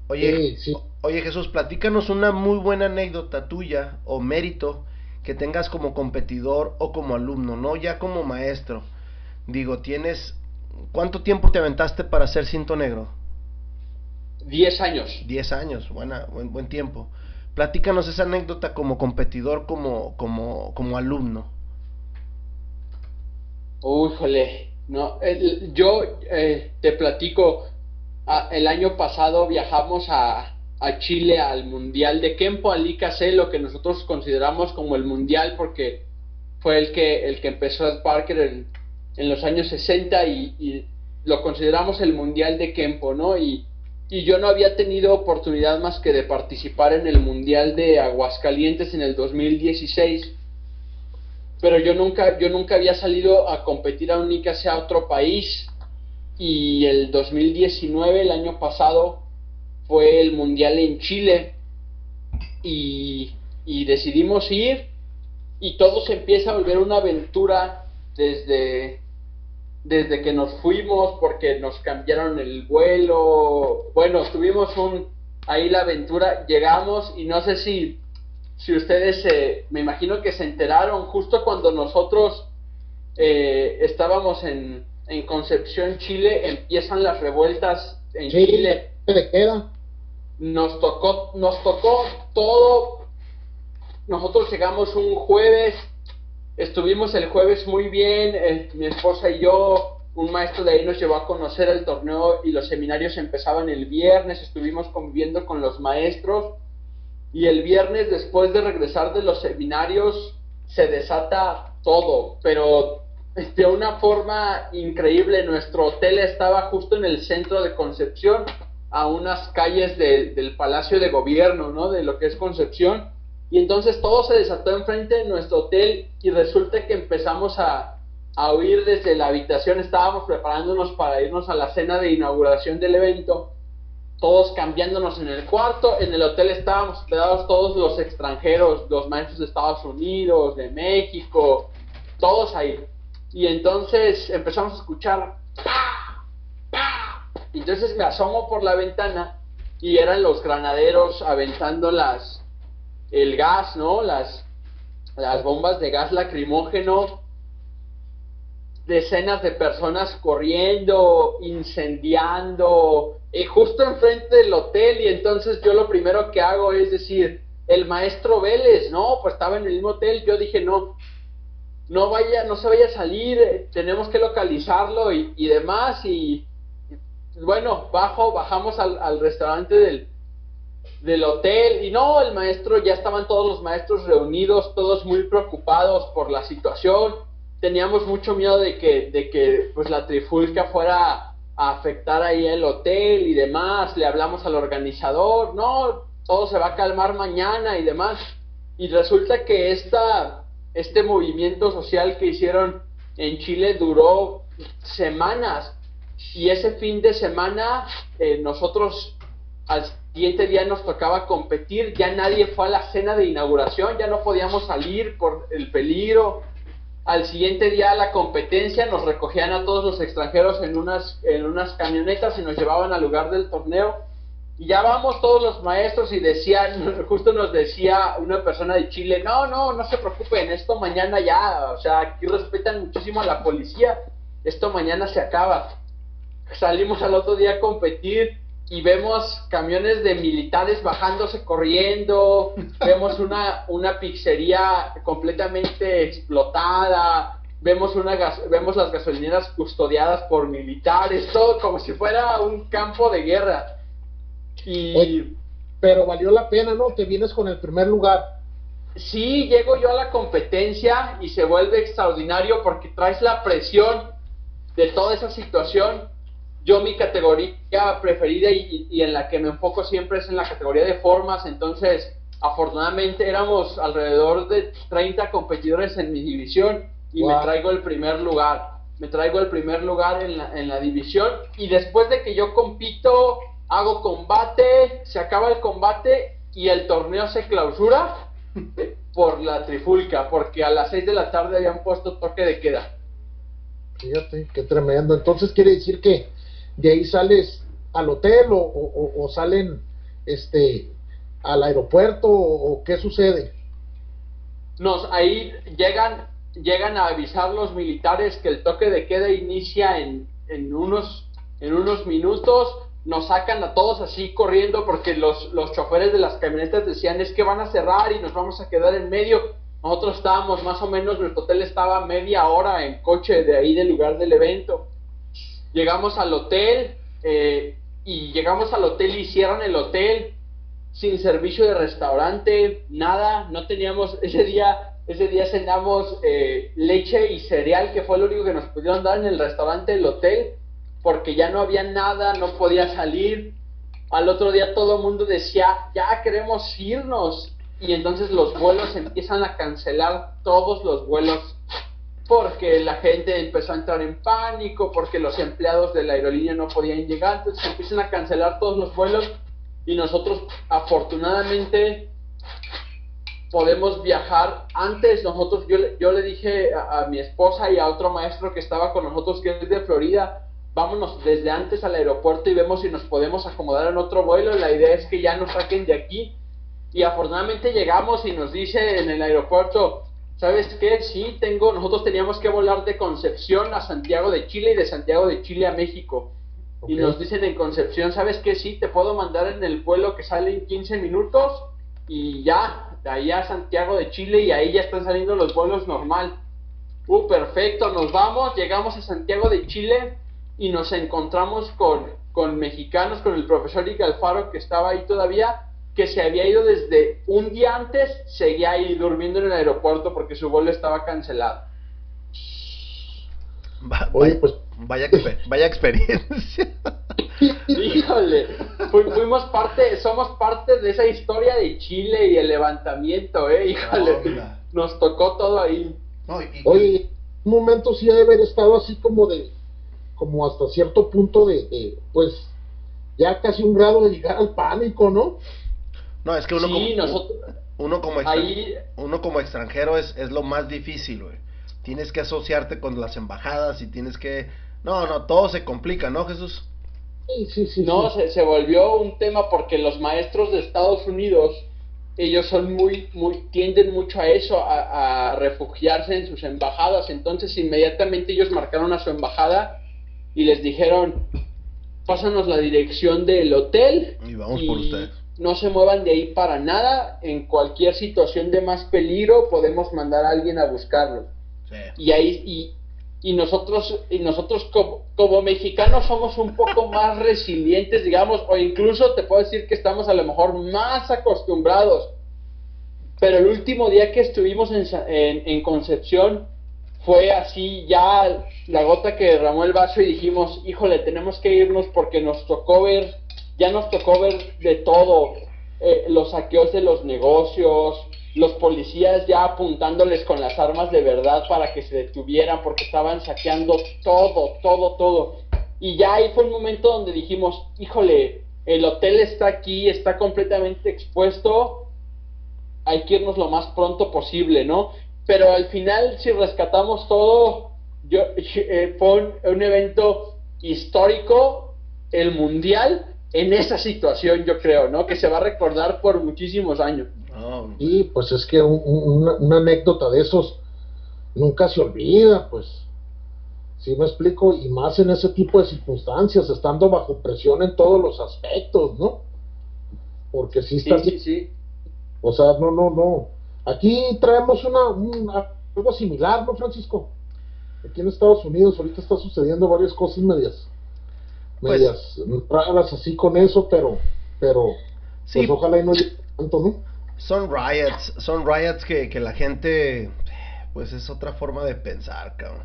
A: Oye, oye Jesús, platícanos una muy buena anécdota tuya o mérito que tengas como competidor o como alumno, no ya como maestro. Digo, tienes... ¿Cuánto tiempo te aventaste para ser cinto negro?
C: Diez años.
A: Diez años, buena, buen, buen tiempo. Platícanos esa anécdota como competidor, como, como, como alumno.
C: Uy, no, yo eh, te platico, el año pasado viajamos a, a, Chile al Mundial de Kempo, al IKC, lo que nosotros consideramos como el Mundial, porque fue el que, el que empezó Ed Parker en, en los años 60 y, lo consideramos el Mundial de Kempo, ¿no? Y, y yo no había tenido oportunidad más que de participar en el Mundial de Aguascalientes en el 2016 pero yo nunca yo nunca había salido a competir a un IKC a otro país. Y el 2019, el año pasado, fue el Mundial en Chile. Y, decidimos ir y todo se empieza a volver una aventura desde, desde que nos fuimos porque nos cambiaron el vuelo. Bueno, tuvimos un, ahí la aventura, llegamos y no sé si, si ustedes se, me imagino que se enteraron justo cuando nosotros eh, estábamos en, en Concepción, Chile, empiezan las revueltas en Chile. Nos tocó, nos tocó todo. Nosotros llegamos un jueves, estuvimos el jueves muy bien, eh, mi esposa y yo, un maestro de ahí nos llevó a conocer el torneo y los seminarios empezaban el viernes, estuvimos conviviendo con los maestros y el viernes después de regresar de los seminarios se desata todo, pero de una forma increíble. Nuestro hotel estaba justo en el centro de Concepción, a unas calles del Palacio de Gobierno, ¿no? De lo que es Concepción. Y entonces todo se desató enfrente de nuestro hotel y resulta que empezamos a, a oír desde la habitación, estábamos preparándonos para irnos a la cena de inauguración del evento, todos cambiándonos en el cuarto, en el hotel estábamos hospedados todos los extranjeros, los maestros de Estados Unidos, de México, todos ahí. Y entonces empezamos a escuchar Y entonces me asomo por la ventana y eran los granaderos aventando las el gas, ¿no? Las las bombas de gas lacrimógeno. Decenas de personas corriendo, incendiando, y justo enfrente del hotel. Y entonces yo lo primero que hago es decir, el maestro Vélez, no, pues estaba en el mismo hotel. Yo dije, no, no vaya, no se vaya a salir, eh, tenemos que localizarlo y, y demás. Y, bueno, bajo, bajamos al, al restaurante del, del hotel y no, el maestro, ya estaban todos los maestros reunidos, todos muy preocupados por la situación. Teníamos mucho miedo de que, de que pues la trifulca fuera a afectar ahí el hotel y demás. Le hablamos al organizador, no, todo se va a calmar mañana y demás. Y resulta que esta, este movimiento social que hicieron en Chile duró semanas y ese fin de semana eh, nosotros siguiente día nos tocaba competir, ya nadie fue a la cena de inauguración, ya no podíamos salir por el peligro. Al siguiente día la competencia nos recogían a todos los extranjeros en unas, en unas camionetas y nos llevaban al lugar del torneo. Y ya vamos todos los maestros y decían, <laughs> justo nos decía una persona de Chile, no, no, no se preocupen, esto mañana ya, o sea, aquí respetan muchísimo a la policía, esto mañana se acaba. Salimos al otro día a competir y vemos camiones de militares bajándose corriendo, <laughs> vemos una, una pizzería completamente explotada, vemos, una vemos las gasolineras custodiadas por militares, todo como si fuera un campo de guerra.
B: Y... pero valió la pena, ¿no? Te vienes con el primer lugar.
C: Sí, llego yo a la competencia y se vuelve extraordinario porque traes la presión de toda esa situación yo mi categoría preferida y, en la que me enfoco siempre es en la categoría de formas, entonces afortunadamente éramos alrededor de 30 competidores en mi división y me traigo el primer lugar, me traigo el primer lugar en la, en la división y después de que yo compito, hago combate, se acaba el combate y el torneo se clausura <laughs> por la trifulca, porque a las 6 de la tarde habían puesto toque de queda.
B: Fíjate, qué tremendo. Entonces quiere decir que de ahí sales al hotel o, salen este al aeropuerto o, qué sucede
C: nos ahí llegan llegan a avisar los militares que el toque de queda inicia en, en unos en unos minutos. Nos sacan a todos así corriendo porque los, los choferes de las camionetas decían es que van a cerrar y nos vamos a quedar en medio nosotros estábamos más o menos nuestro hotel estaba media hora en coche de ahí del lugar del evento Llegamos al hotel eh, y llegamos al hotel y cierran el hotel sin servicio de restaurante, nada, no teníamos <laughs> ese día ese día cenamos eh, leche y cereal, que fue lo único que nos pudieron dar en el restaurante del hotel, porque ya no había nada, no podía salir. Al otro día todo el mundo decía, ya queremos irnos. Y entonces los vuelos empiezan a cancelar todos los vuelos porque la gente empezó a entrar en pánico, porque los empleados de la aerolínea no podían llegar, entonces empiezan a cancelar todos los vuelos y nosotros afortunadamente podemos viajar. Antes nosotros yo, yo le dije a, mi esposa y a otro maestro que estaba con nosotros que es de Florida vámonos desde antes al aeropuerto y vemos si nos podemos acomodar en otro vuelo. La idea es que ya nos saquen de aquí y afortunadamente llegamos y nos dice en el aeropuerto ¿sabes qué? Sí, tengo, nosotros teníamos que volar de Concepción a Santiago de Chile y de Santiago de Chile a México. Y nos dicen en Concepción, ¿sabes qué? Sí, te puedo mandar en el vuelo que sale en 15 minutos y ya, de ahí a Santiago de Chile y ahí ya están saliendo los vuelos normal. Uh, perfecto, nos vamos, llegamos a Santiago de Chile y nos encontramos con, con mexicanos, con el profesor Ike Alfaro que estaba ahí todavía que se había ido desde un día antes, seguía ahí durmiendo en el aeropuerto porque su vuelo estaba cancelado.
A: Oye, pues vaya, vaya experiencia. <laughs>
C: Híjole, fuimos parte, somos parte de esa historia de Chile y el levantamiento, eh, híjole, nos tocó todo ahí.
B: Oye, un momento sí debe haber estado así como de, como hasta cierto punto de, pues, ya casi un grado de llegar al pánico, ¿no?
A: No, es que uno, como, uno, como, uno como extranjero es, es lo más difícil, güey. Tienes que asociarte con las embajadas y tienes que... No, no, todo se complica, ¿no, Jesús?
C: Sí, sí, sí. No, Se, se volvió un tema porque los maestros de Estados Unidos, ellos son muy, muy, tienden mucho a eso, a, a refugiarse en sus embajadas. Entonces, inmediatamente ellos marcaron a su embajada y les dijeron, pásanos la dirección del hotel.
A: Y vamos por ustedes
C: no se muevan de ahí para nada. En cualquier situación de más peligro podemos mandar a alguien a buscarlo. Y ahí y, y nosotros y nosotros como, como, mexicanos somos un poco <laughs> más resilientes, digamos, o incluso te puedo decir que estamos a lo mejor más acostumbrados. Pero el último día que estuvimos en, en, en Concepción fue así ya la gota que derramó el vaso y dijimos, híjole, tenemos que irnos porque nos tocó ver ya nos tocó ver de todo, eh, los saqueos de los negocios, los policías ya apuntándoles con las armas de verdad para que se detuvieran porque estaban saqueando todo, todo, todo. Y ya ahí fue un momento donde dijimos, híjole, el hotel está aquí, está completamente expuesto, hay que irnos lo más pronto posible, ¿no? Pero al final, si rescatamos todo, yo, <laughs> eh, fue un, evento histórico, el mundial, en esa situación, yo creo, ¿no? Que se va a recordar por muchísimos años.
B: Y pues es que una, anécdota de esos nunca se olvida, pues. si me explico? Y más en ese tipo de circunstancias, estando bajo presión en todos los aspectos, ¿no? Porque si está... Sí, sí, O sea, no, no, no. Aquí traemos una, algo similar, ¿no, Francisco? Aquí en Estados Unidos ahorita está sucediendo varias cosas medias, pues medias raras así con eso, pero, pero, pues ojalá y no tanto, ¿no?
A: Son riots, son riots que, que la gente, pues es otra forma de pensar, cabrón.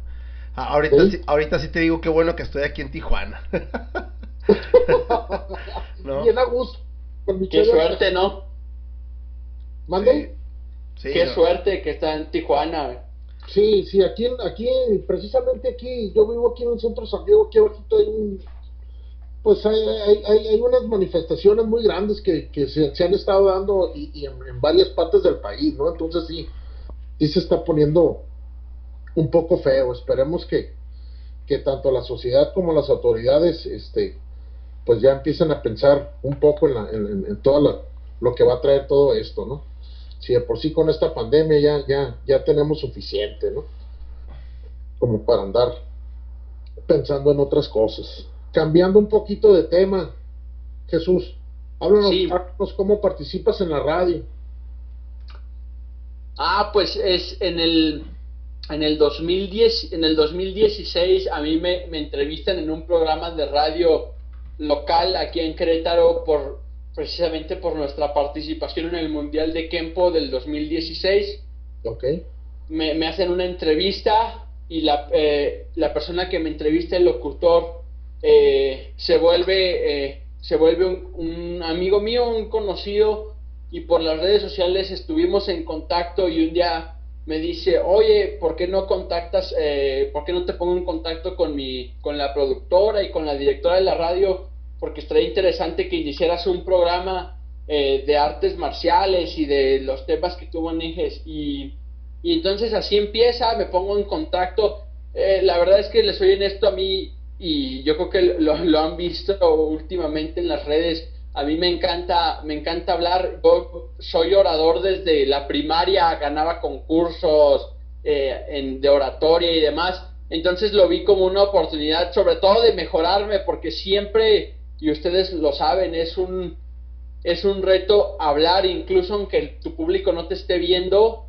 A: Ah, ahorita sí, ahorita sí te digo qué bueno que estoy aquí en Tijuana. <laughs>
B: ¿No? Bien a gusto.
C: Qué suerte, ¿no?
B: ¿Mande?
C: Sí, qué suerte que está en Tijuana.
B: Sí, sí, aquí, aquí, precisamente aquí, yo vivo aquí en el centro de San Diego, aquí abajito hay un, pues hay, hay, hay, unas manifestaciones muy grandes que, que se, han estado dando y, en, varias partes del país, ¿no? Entonces sí, sí se está poniendo un poco feo. Esperemos que, que tanto la sociedad como las autoridades, este, pues ya empiecen a pensar un poco en, la, en, todo lo que va a traer todo esto, ¿no? Si de por sí con esta pandemia ya, ya, ya tenemos suficiente, ¿no? Como para andar pensando en otras cosas. Cambiando un poquito de tema, Jesús, háblanos, cómo participas en la radio.
C: Ah, pues es en el en el 2010 en el 2016 a mí me, me entrevistan en un programa de radio local aquí en Querétaro por precisamente por nuestra participación en el Mundial de Kempo del 2016.
B: Ok.
C: Me, me hacen una entrevista y la, eh, la, persona que me entrevista, el locutor, eh, se vuelve, eh, se vuelve un, amigo mío, un conocido, y por las redes sociales estuvimos en contacto y un día me dice, oye, ¿por qué no contactas, por qué no te pongo en contacto con, mi, con la productora y con la directora de la radio porque estaría interesante que iniciaras un programa eh, de artes marciales y de los temas que tú manejes. Y, y entonces así empieza, me pongo en contacto. Eh, la verdad es que les soy en esto a mí y yo creo que lo, han visto últimamente en las redes. A mí me encanta, me encanta hablar. Soy orador desde la primaria, ganaba concursos eh, en, de oratoria y demás. Entonces lo vi como una oportunidad, sobre todo de mejorarme, porque siempre y ustedes lo saben, es un, es un reto hablar, incluso aunque tu público no te esté viendo,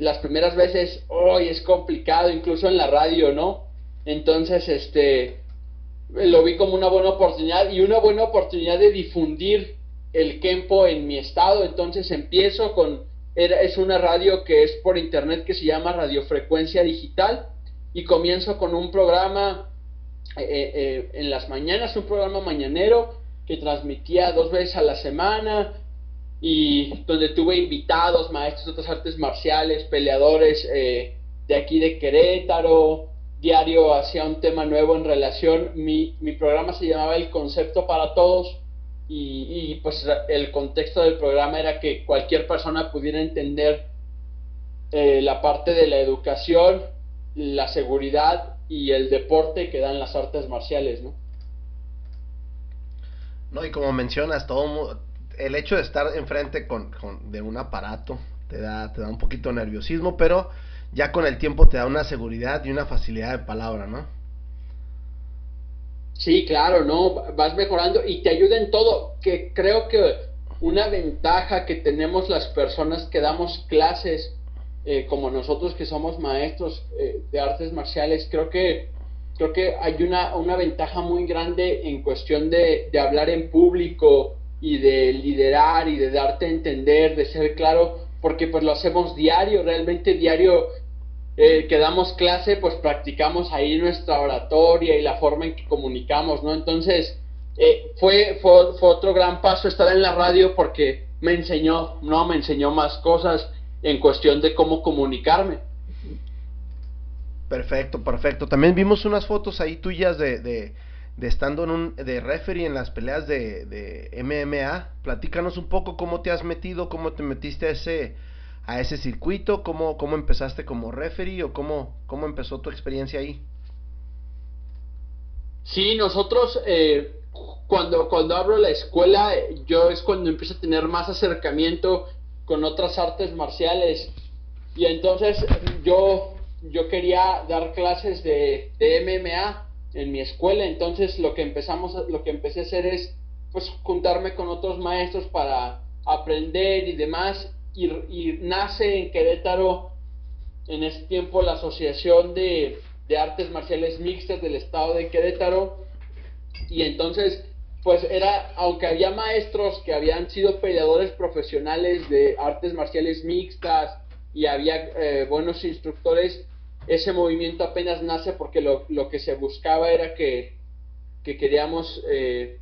C: las primeras veces, hoy es complicado, incluso en la radio, ¿no? Entonces, este, lo vi como una buena oportunidad y una buena oportunidad de difundir el Kempo en mi estado. Entonces empiezo con, es una radio que es por internet que se llama Radiofrecuencia Digital y comienzo con un programa eh, eh, en las mañanas, un programa mañanero que transmitía dos veces a la semana y donde tuve invitados, maestros de otras artes marciales, peleadores eh, de aquí de Querétaro, diario hacía un tema nuevo en relación, mi, mi programa se llamaba El Concepto para Todos y, y, pues el contexto del programa era que cualquier persona pudiera entender la parte de la educación, la seguridad y el deporte que dan las artes marciales, ¿no?
A: No, y como mencionas, todo el hecho de estar enfrente con, de un aparato te da, te da un poquito de nerviosismo, pero ya con el tiempo te da una seguridad y una facilidad de palabra, ¿no?
C: Sí, claro, ¿no? Vas mejorando y te ayuda en todo, que creo que una ventaja que tenemos las personas que damos clases eh, como nosotros que somos maestros eh, de artes marciales, creo que, creo que hay una, una ventaja muy grande en cuestión de, de, hablar en público y de liderar y de darte a entender, de ser claro, porque pues lo hacemos diario, realmente diario eh, que damos clase, pues practicamos ahí nuestra oratoria y la forma en que comunicamos, ¿no? Entonces, eh, fue, fue, fue otro gran paso estar en la radio porque me enseñó, ¿no? Me enseñó más cosas en cuestión de cómo comunicarme.
A: Perfecto, perfecto. También vimos unas fotos ahí tuyas de, de estando en un, de referee en las peleas de, de MMA. Platícanos un poco cómo te has metido, cómo te metiste a ese, a ese circuito, cómo, cómo empezaste como referee o cómo, cómo empezó tu experiencia ahí.
C: Sí, nosotros eh, cuando, cuando abro la escuela, yo es cuando empiezo a tener más acercamiento con otras artes marciales. Y entonces yo, yo quería dar clases de, de MMA en mi escuela, entonces lo que empezamos, lo que empecé a hacer es pues juntarme con otros maestros para aprender y demás, y, y nace en Querétaro en ese tiempo la Asociación de, de Artes Marciales Mixtas del Estado de Querétaro, y entonces pues era, aunque había maestros que habían sido peleadores profesionales de artes marciales mixtas y había eh, buenos instructores, ese movimiento apenas nace porque lo, lo que se buscaba era que, que queríamos eh,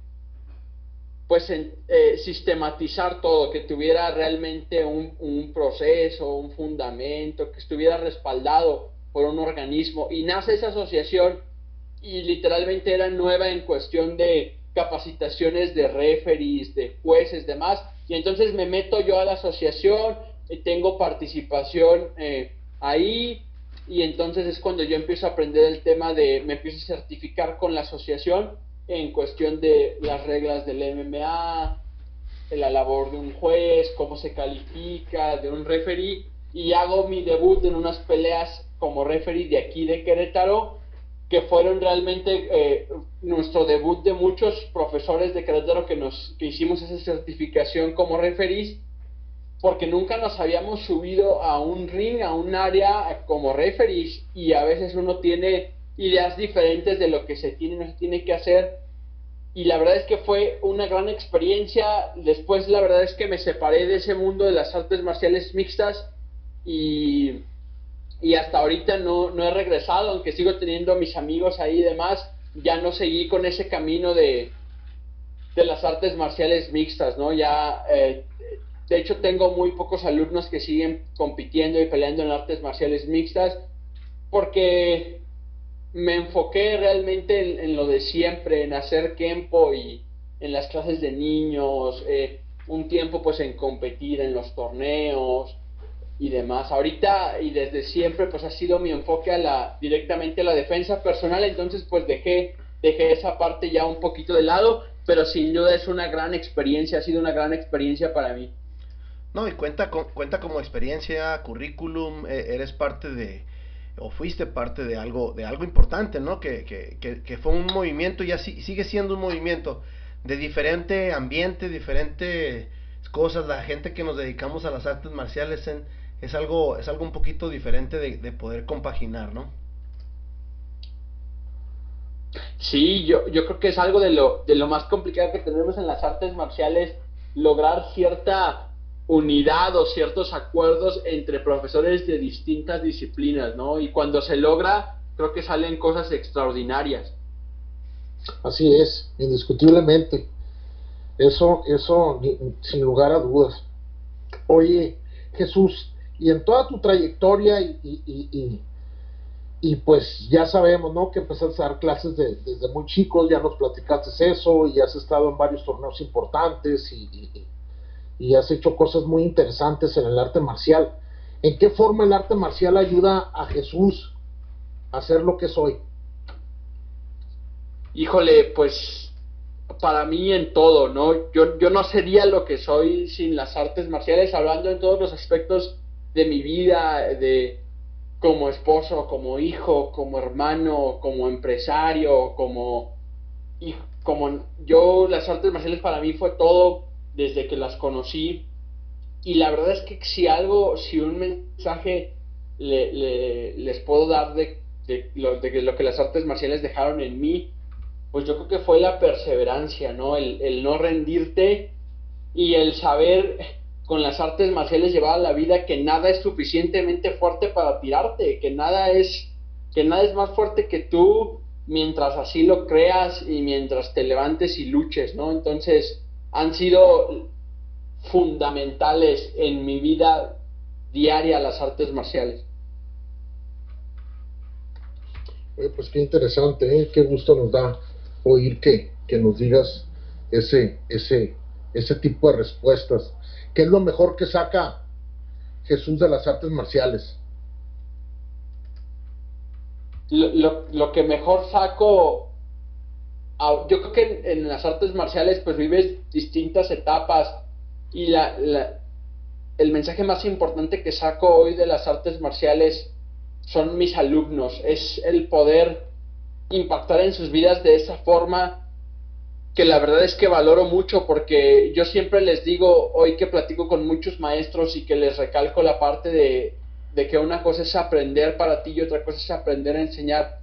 C: pues eh, sistematizar todo, que tuviera realmente un, un, proceso, un fundamento, que estuviera respaldado por un organismo. Y nace esa asociación y literalmente era nueva en cuestión de capacitaciones de referees, de jueces, demás. Y entonces me meto yo a la asociación, y tengo participación eh, ahí, y entonces es cuando yo empiezo a aprender el tema de, me empiezo a certificar con la asociación en cuestión de las reglas del MMA, la labor de un juez, cómo se califica, de un referee, y hago mi debut en unas peleas como referee de aquí de Querétaro, que fueron realmente eh, nuestro debut de muchos profesores de Querétaro que, nos, que hicimos esa certificación como referees, porque nunca nos habíamos subido a un ring, a un área como referees y a veces uno tiene ideas diferentes de lo que se tiene no se tiene que hacer. Y la verdad es que fue una gran experiencia. Después la verdad es que me separé de ese mundo de las artes marciales mixtas y, y hasta ahorita no, no he regresado, aunque sigo teniendo a mis amigos ahí y demás. Ya no seguí con ese camino de, de las artes marciales mixtas, ¿no? Ya eh, de hecho, tengo muy pocos alumnos que siguen compitiendo y peleando en artes marciales mixtas porque me enfoqué realmente en, lo de siempre, en hacer tiempo y en las clases de niños, eh, un tiempo pues en competir en los torneos y demás. Ahorita y desde siempre pues ha sido mi enfoque a la directamente a la defensa personal, entonces pues dejé dejé esa parte ya un poquito de lado, pero sin duda es una gran experiencia, ha sido una gran experiencia para mí.
A: No, y cuenta, cuenta como experiencia, currículum, e, eres parte de, o fuiste parte de algo, de algo importante, ¿no? Que, que, que, fue un movimiento y así sigue siendo un movimiento de diferente ambiente, diferentes cosas. La gente que nos dedicamos a las artes marciales en, es algo, es algo un poquito diferente de, de poder compaginar, ¿no?
C: Sí, yo, yo creo que es algo de lo, de lo más complicado que tenemos en las artes marciales, lograr cierta unidad o ciertos acuerdos entre profesores de distintas disciplinas, ¿no? Y cuando se logra, creo que salen cosas extraordinarias.
B: Así es, indiscutiblemente. Eso, eso, sin lugar a dudas. Oye, Jesús, y en toda tu trayectoria y, y, y, pues ya sabemos, ¿no? Que empezaste a dar clases desde muy chicos, ya nos platicaste eso y has estado en varios torneos importantes y, y has hecho cosas muy interesantes en el arte marcial. ¿En qué forma el arte marcial ayuda a Jesús a ser lo que soy?
C: Híjole, pues para mí en todo, ¿no? Yo, yo no sería lo que soy sin las artes marciales, hablando en todos los aspectos de mi vida, de como esposo, como hijo, como hermano, como empresario, como... Y como yo, las artes marciales para mí fue todo desde que las conocí. Y la verdad es que si algo, si un mensaje le, les puedo dar de, de, lo, de, lo, que las artes marciales dejaron en mí, pues yo creo que fue la perseverancia, ¿no? El, el no rendirte y el saber con las artes marciales llevar a la vida que nada es suficientemente fuerte para tirarte, que nada es que nada es más fuerte que tú mientras así lo creas y mientras te levantes y luches, ¿no? Entonces, han sido fundamentales en mi vida diaria las artes marciales.
B: pues qué interesante, ¿eh? qué gusto nos da oír que, que nos digas ese, ese, ese tipo de respuestas. ¿Qué es lo mejor que saca Jesús de las artes marciales?
C: Lo, lo, que mejor saco, yo creo que en, las artes marciales pues vives distintas etapas y la, la, el mensaje más importante que saco hoy de las artes marciales son mis alumnos, es el poder impactar en sus vidas de esa forma que la verdad es que valoro mucho porque yo siempre les digo, hoy que platico con muchos maestros y que les recalco la parte de, de que una cosa es aprender para ti y otra cosa es aprender a enseñar,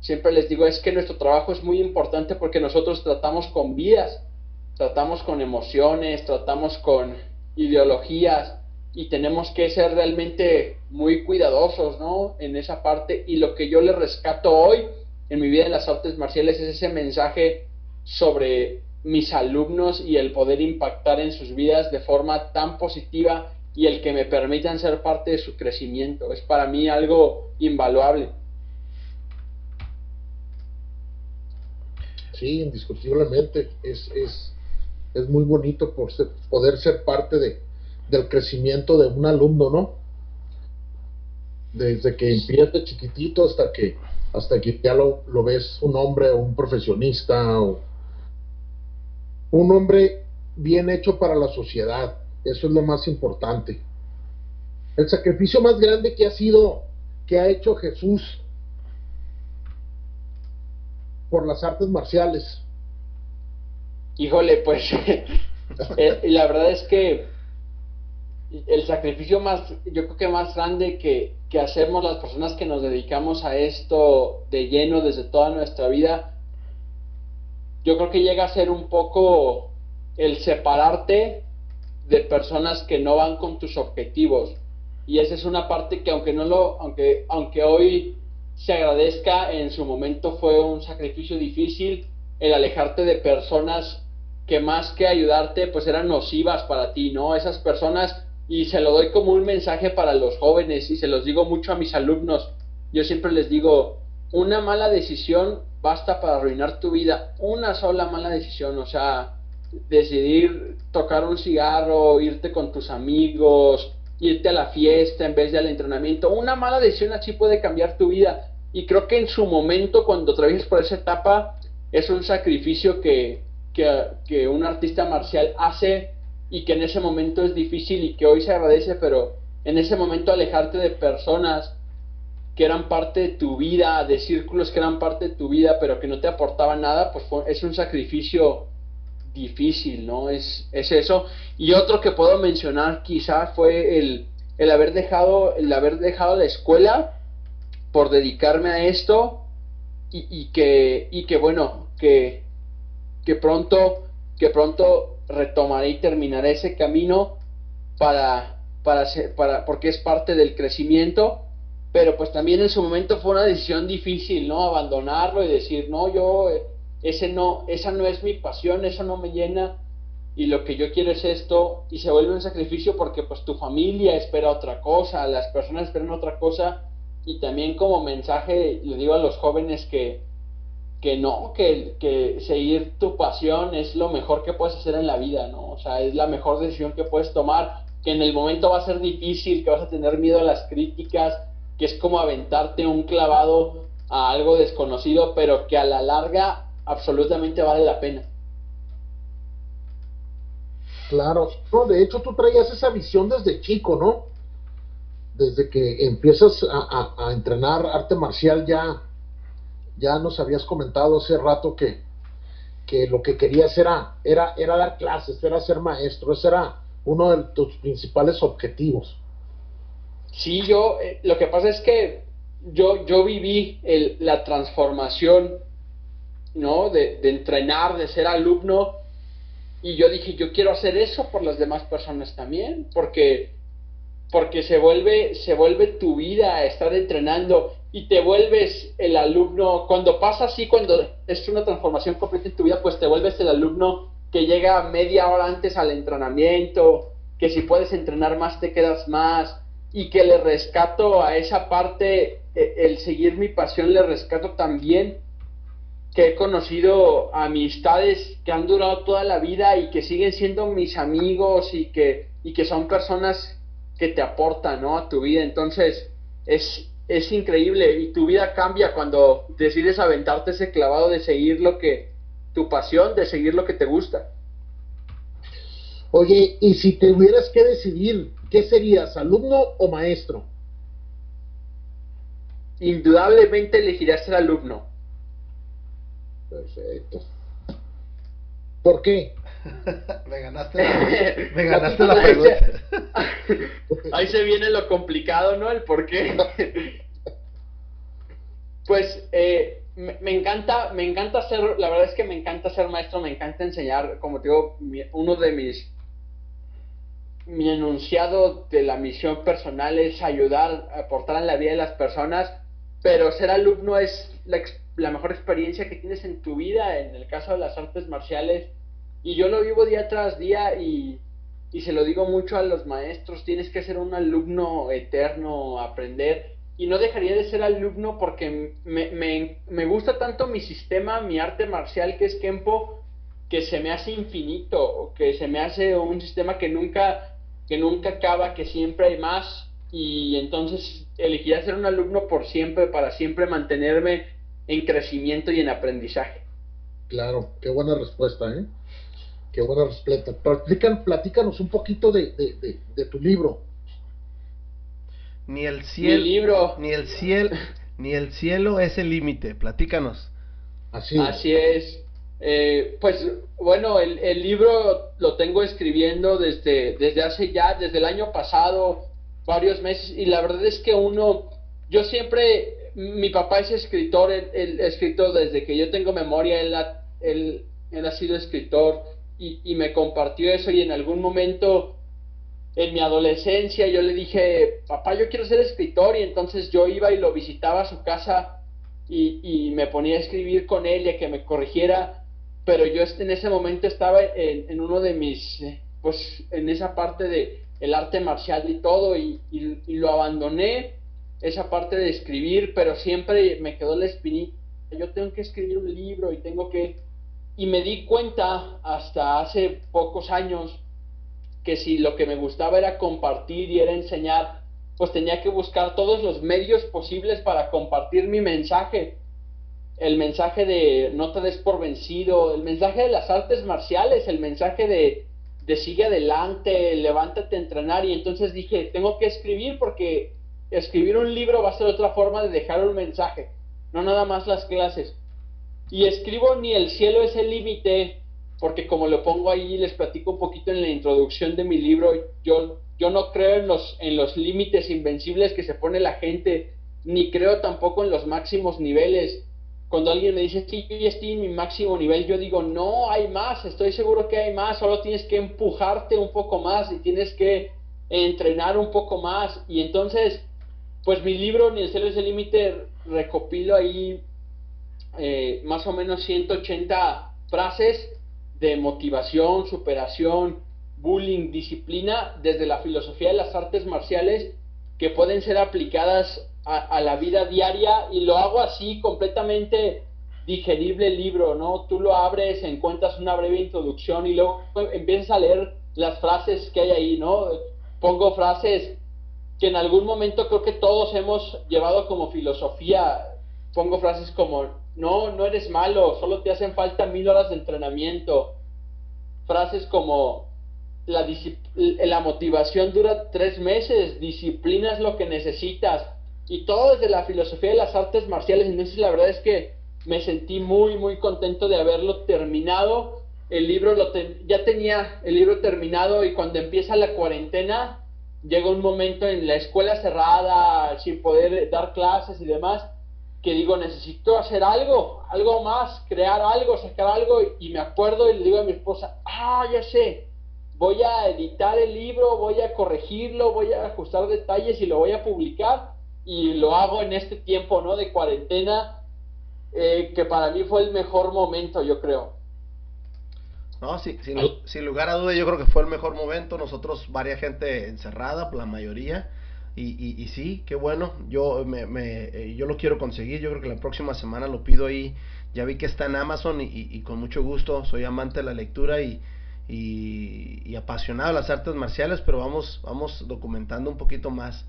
C: siempre les digo, es que nuestro trabajo es muy importante porque nosotros tratamos con vidas, tratamos con emociones, tratamos con ideologías y tenemos que ser realmente muy cuidadosos, ¿no? En esa parte y lo que yo les rescato hoy en mi vida en las artes marciales es ese mensaje sobre mis alumnos y el poder impactar en sus vidas de forma tan positiva y el que me permitan ser parte de su crecimiento. Es para mí algo invaluable.
B: Sí, indiscutiblemente. Es, es, es muy bonito por poder ser parte de, del crecimiento de un alumno, ¿no? Desde que empieza chiquitito hasta que hasta que ya lo, lo ves un hombre o un profesionista o un hombre bien hecho para la sociedad. Eso es lo más importante. El sacrificio más grande que ha sido, que ha hecho Jesús por las artes marciales.
C: Híjole, pues <laughs> eh, la verdad es que el sacrificio más, yo creo que más grande que, que hacemos las personas que nos dedicamos a esto de lleno desde toda nuestra vida, yo creo que llega a ser un poco el separarte de personas que no van con tus objetivos. Y esa es una parte que aunque no lo, aunque, aunque hoy se agradezca, en su momento fue un sacrificio difícil el alejarte de personas que más que ayudarte, pues eran nocivas para ti, ¿no? Esas personas, y se lo doy como un mensaje para los jóvenes, y se los digo mucho a mis alumnos, yo siempre les digo, una mala decisión basta para arruinar tu vida. Una sola mala decisión, o sea, decidir tocar un cigarro, irte con tus amigos, irte a la fiesta en vez del entrenamiento. Una mala decisión así puede cambiar tu vida. Y creo que en su momento, cuando atravieses por esa etapa, es un sacrificio que, que un artista marcial hace y que en ese momento es difícil y que hoy se agradece, pero en ese momento alejarte de personas que eran parte de tu vida, de círculos que eran parte de tu vida, pero que no te aportaban nada, pues es un sacrificio difícil, ¿no? Es, es eso. Y otro que puedo mencionar quizá fue el, el haber dejado, el haber dejado la escuela por dedicarme a esto y, y que, y que bueno, que, que pronto, que pronto retomaré y terminaré ese camino para, para, para, porque es parte del crecimiento pero pues también en su momento fue una decisión difícil, ¿no? Abandonarlo y decir, no, yo, eh, ese no, esa no es mi pasión, eso no me llena y lo que yo quiero es esto y se vuelve un sacrificio porque pues tu familia espera otra cosa, las personas esperan otra cosa y también como mensaje le digo a los jóvenes que, que no, que, que seguir tu pasión es lo mejor que puedes hacer en la vida, ¿no? O sea, es la mejor decisión que puedes tomar, que en el momento va a ser difícil, que vas a tener miedo a las críticas, que es como aventarte un clavado a algo desconocido, pero que a la larga absolutamente vale la pena.
B: Claro, no, de hecho tú traías esa visión desde chico, ¿no? Desde que empiezas a, entrenar arte marcial ya, ya nos habías comentado hace rato que, que lo que querías era, era, era dar clases, era ser maestro, ese era uno de tus principales objetivos.
C: Sí, yo, eh, lo que pasa es que yo, yo viví el, la transformación, ¿no? De, de, entrenar, de ser alumno, y yo dije, yo quiero hacer eso por las demás personas también, porque, porque se vuelve, se vuelve tu vida estar entrenando y te vuelves el alumno, cuando pasa así, cuando es una transformación completa en tu vida, pues te vuelves el alumno que llega media hora antes al entrenamiento, que si puedes entrenar más te quedas más, y que le rescato a esa parte, e, el seguir mi pasión, le rescato también que he conocido amistades que han durado toda la vida y que siguen siendo mis amigos y que, y que son personas que te aportan ¿no? a tu vida. Entonces, es, es increíble y tu vida cambia cuando decides aventarte ese clavado de seguir lo que, tu pasión, de seguir lo que te gusta.
B: Oye, y si te hubieras que decidir, ¿qué serías, alumno o maestro?
C: Indudablemente elegiría ser alumno.
B: Perfecto. ¿Por qué? <laughs>
A: me ganaste la, me <laughs> ganaste la pregunta.
C: Ahí se viene lo complicado, ¿no? El por qué. Pues eh, me, encanta, me encanta ser, la verdad es que me encanta ser maestro, me encanta enseñar, como te digo, uno de mis, mi enunciado de la misión personal es ayudar, aportar en la vida de las personas, pero ser alumno es la, la mejor experiencia que tienes en tu vida, en el caso de las artes marciales, y yo lo vivo día tras día y, se lo digo mucho a los maestros, tienes que ser un alumno eterno, aprender. Y no dejaría de ser alumno porque me, me, me gusta tanto mi sistema, mi arte marcial que es Kempo, que se me hace infinito, que se me hace un sistema que nunca, que nunca acaba, que siempre hay más. Y entonces elegiría ser un alumno por siempre, para siempre mantenerme en crecimiento y en aprendizaje.
B: Claro, qué buena respuesta, ¿eh? Qué buena respuesta. platícanos un poquito de, tu libro.
A: Ni el cielo,
C: libro.
A: ni el cielo, ni el cielo es el límite. Platícanos.
C: Así, Así es. Eh, pues bueno, el, el, libro lo tengo escribiendo desde, desde hace ya, desde el año pasado, varios meses, y la verdad es que uno, yo siempre, mi papá es escritor, él, escrito desde que yo tengo memoria, él él, él ha sido escritor, y, me compartió eso y en algún momento en mi adolescencia yo le dije, papá, yo quiero ser escritor y entonces yo iba y lo visitaba a su casa y, me ponía a escribir con él y a que me corrigiera, pero yo en ese momento estaba en, uno de mis, pues en esa parte de el arte marcial y todo y, lo abandoné, esa parte de escribir, pero siempre me quedó la espinita, yo tengo que escribir un libro y tengo que y me di cuenta hasta hace pocos años que si lo que me gustaba era compartir y era enseñar, pues tenía que buscar todos los medios posibles para compartir mi mensaje. El mensaje de no te des por vencido, el mensaje de las artes marciales, el mensaje de, de sigue adelante, levántate a entrenar. Y entonces dije, tengo que escribir porque escribir un libro va a ser otra forma de dejar un mensaje, no nada más las clases. Y escribo ni el cielo es el límite, porque como lo pongo ahí, les platico un poquito en la introducción de mi libro, yo, yo no creo en los, en los límites invencibles que se pone la gente, ni creo tampoco en los máximos niveles. Cuando alguien me dice, sí, yo ya estoy en mi máximo nivel, yo digo, no, hay más, estoy seguro que hay más, solo tienes que empujarte un poco más y tienes que entrenar un poco más. Y entonces, pues mi libro, Ni el cielo es el límite, recopilo ahí eh, más o menos 180 frases de motivación, superación, bullying, disciplina, desde la filosofía de las artes marciales que pueden ser aplicadas a, la vida diaria y lo hago así completamente digerible el libro, ¿no? Tú lo abres, encuentras una breve introducción y luego empiezas a leer las frases que hay ahí, ¿no? Pongo frases que en algún momento creo que todos hemos llevado como filosofía, pongo frases como no, no eres malo, solo te hacen falta mil horas de entrenamiento. Frases como la, la motivación dura tres meses, disciplina es lo que necesitas. Y todo desde la filosofía de las artes marciales. Entonces la verdad es que me sentí muy, muy contento de haberlo terminado. El libro lo ya tenía el libro terminado y cuando empieza la cuarentena, llega un momento en la escuela cerrada, sin poder dar clases y demás, que digo, necesito hacer algo, algo más, crear algo, sacar algo, y me acuerdo y le digo a mi esposa, ah, ya sé, voy a editar el libro, voy a corregirlo, voy a ajustar detalles y lo voy a publicar, y lo hago en este tiempo, ¿no? De cuarentena, eh, que para mí fue el mejor momento, yo creo.
A: No, sí, sin, sin lugar a duda, yo creo que fue el mejor momento. Nosotros, varias gente encerrada, la mayoría, y, y, sí, qué bueno. Yo, me, me, eh, yo lo quiero conseguir. Yo creo que la próxima semana lo pido ahí ya vi que está en Amazon y, con mucho gusto, soy amante de la lectura y, y, apasionado de las artes marciales, pero vamos, vamos documentando un poquito más.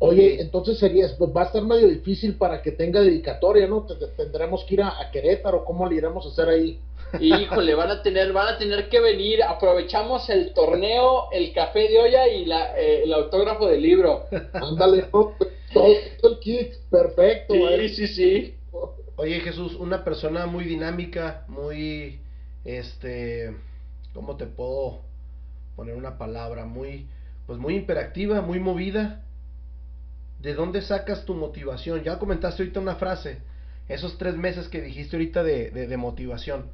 B: Oye, entonces sería, pues va a estar medio difícil para que tenga dedicatoria, ¿no? Tendremos que ir a, a Querétaro, ¿cómo le iremos a hacer ahí?
C: Híjole, van a tener, van a tener que venir. Aprovechamos el torneo, el café de olla y la, eh, el autógrafo del libro.
B: Ándale, todo, el kit, perfecto.
C: Sí, eh. sí, sí.
A: Oye, Jesús, una persona muy dinámica, muy, este, ¿cómo te puedo poner una palabra? Muy, pues muy hiperactiva, muy movida. ¿De dónde sacas tu motivación? Ya comentaste ahorita una frase, esos tres meses que dijiste ahorita de, de motivación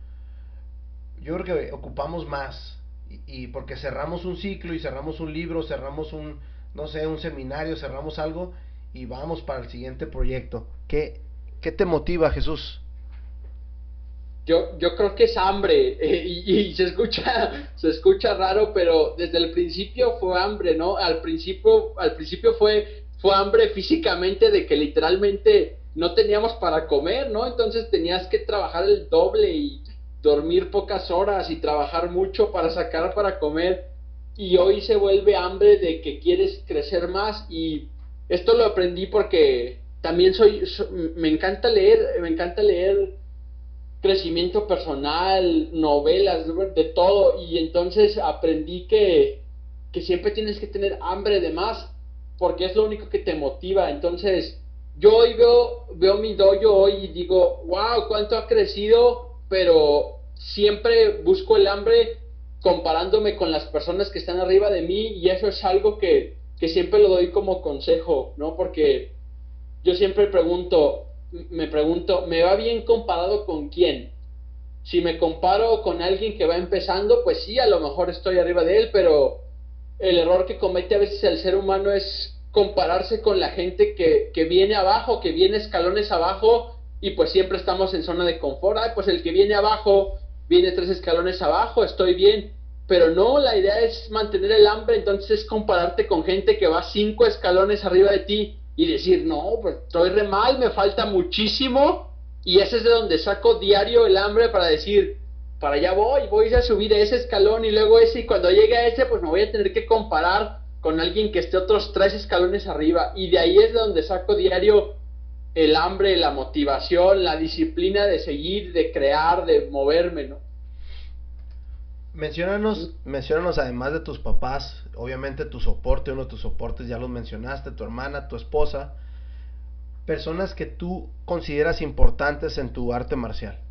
A: yo creo que ocupamos más. Y, porque cerramos un ciclo y cerramos un libro, cerramos un, no sé, un seminario, cerramos algo y vamos para el siguiente proyecto. ¿Qué, qué te motiva, Jesús?
C: Yo, yo creo que es hambre <laughs> eh, y, se escucha <laughs> se escucha raro pero desde el principio fue hambre no al principio al principio fue fue hambre físicamente de que literalmente no teníamos para comer no entonces tenías que trabajar el doble y, dormir pocas horas y trabajar mucho para sacar para comer. Y hoy se vuelve hambre de que quieres crecer más. Y esto lo aprendí porque también soy, me encanta leer, me encanta leer crecimiento personal, novelas, de todo. Y entonces aprendí que, que siempre tienes que tener hambre de más porque es lo único que te motiva, entonces yo hoy veo, veo mi dojo hoy y digo, wow, cuánto ha crecido pero siempre busco el hambre comparándome con las personas que están arriba de mí y eso es algo que, que siempre lo doy como consejo, ¿no? Porque yo siempre pregunto, me pregunto, ¿me va bien comparado con quién? Si me comparo con alguien que va empezando, pues sí, a lo mejor estoy arriba de él, pero el error que comete a veces el ser humano es compararse con la gente que, que viene abajo, que viene escalones abajo y pues siempre estamos en zona de confort. Ay, pues el que viene abajo, viene tres escalones abajo, estoy bien. Pero no, la idea es mantener el hambre, entonces es compararte con gente que va cinco escalones arriba de ti y decir, no, pues estoy re mal, me falta muchísimo. Y ese es de donde saco diario el hambre para decir, para allá voy, voy a subir ese escalón y luego ese, y cuando llegue a ese, pues me voy a tener que comparar con alguien que esté otros tres escalones arriba. Y de ahí es de donde saco diario el hambre, la motivación, la disciplina de seguir, de crear, de moverme, ¿no?
A: Menciónanos, menciónanos además de tus papás, obviamente tu soporte, uno de tus soportes ya los mencionaste, tu hermana, tu esposa, personas que tú consideras importantes en tu arte marcial.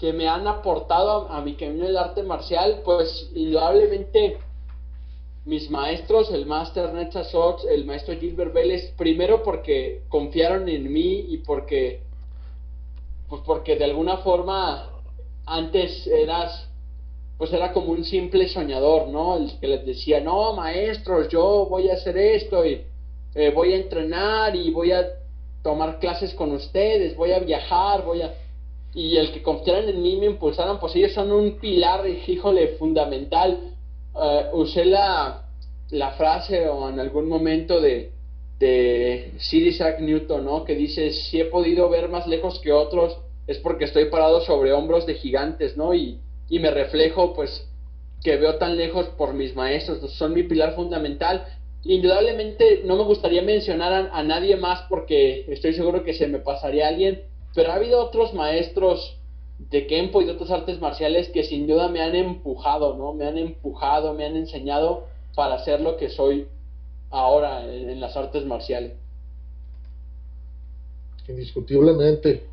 C: Que me han aportado a, mi camino del arte marcial, pues indudablemente mis maestros, el Master Netza Sox, el maestro Gilbert Vélez, primero porque confiaron en mí y porque, pues porque de alguna forma antes eras, pues era como un simple soñador, ¿no? El que les decía, no, maestros, yo voy a hacer esto y eh, voy a entrenar y voy a tomar clases con ustedes, voy a viajar, voy a... Y el que confiaran en mí me impulsaron, pues ellos son un pilar, híjole, fundamental uh, usé la, la, frase o en algún momento de, de Sir Isaac Newton, ¿no? Que dice, si he podido ver más lejos que otros, es porque estoy parado sobre hombros de gigantes, ¿no? Y, y me reflejo, pues, que veo tan lejos por mis maestros, son mi pilar fundamental. Indudablemente no me gustaría mencionar a, a nadie más porque estoy seguro que se me pasaría alguien, pero ha habido otros maestros de Kempo y de otras artes marciales que sin duda me han empujado, ¿no? Me han empujado, me han enseñado para ser lo que soy ahora en, las artes marciales.
B: Indiscutiblemente.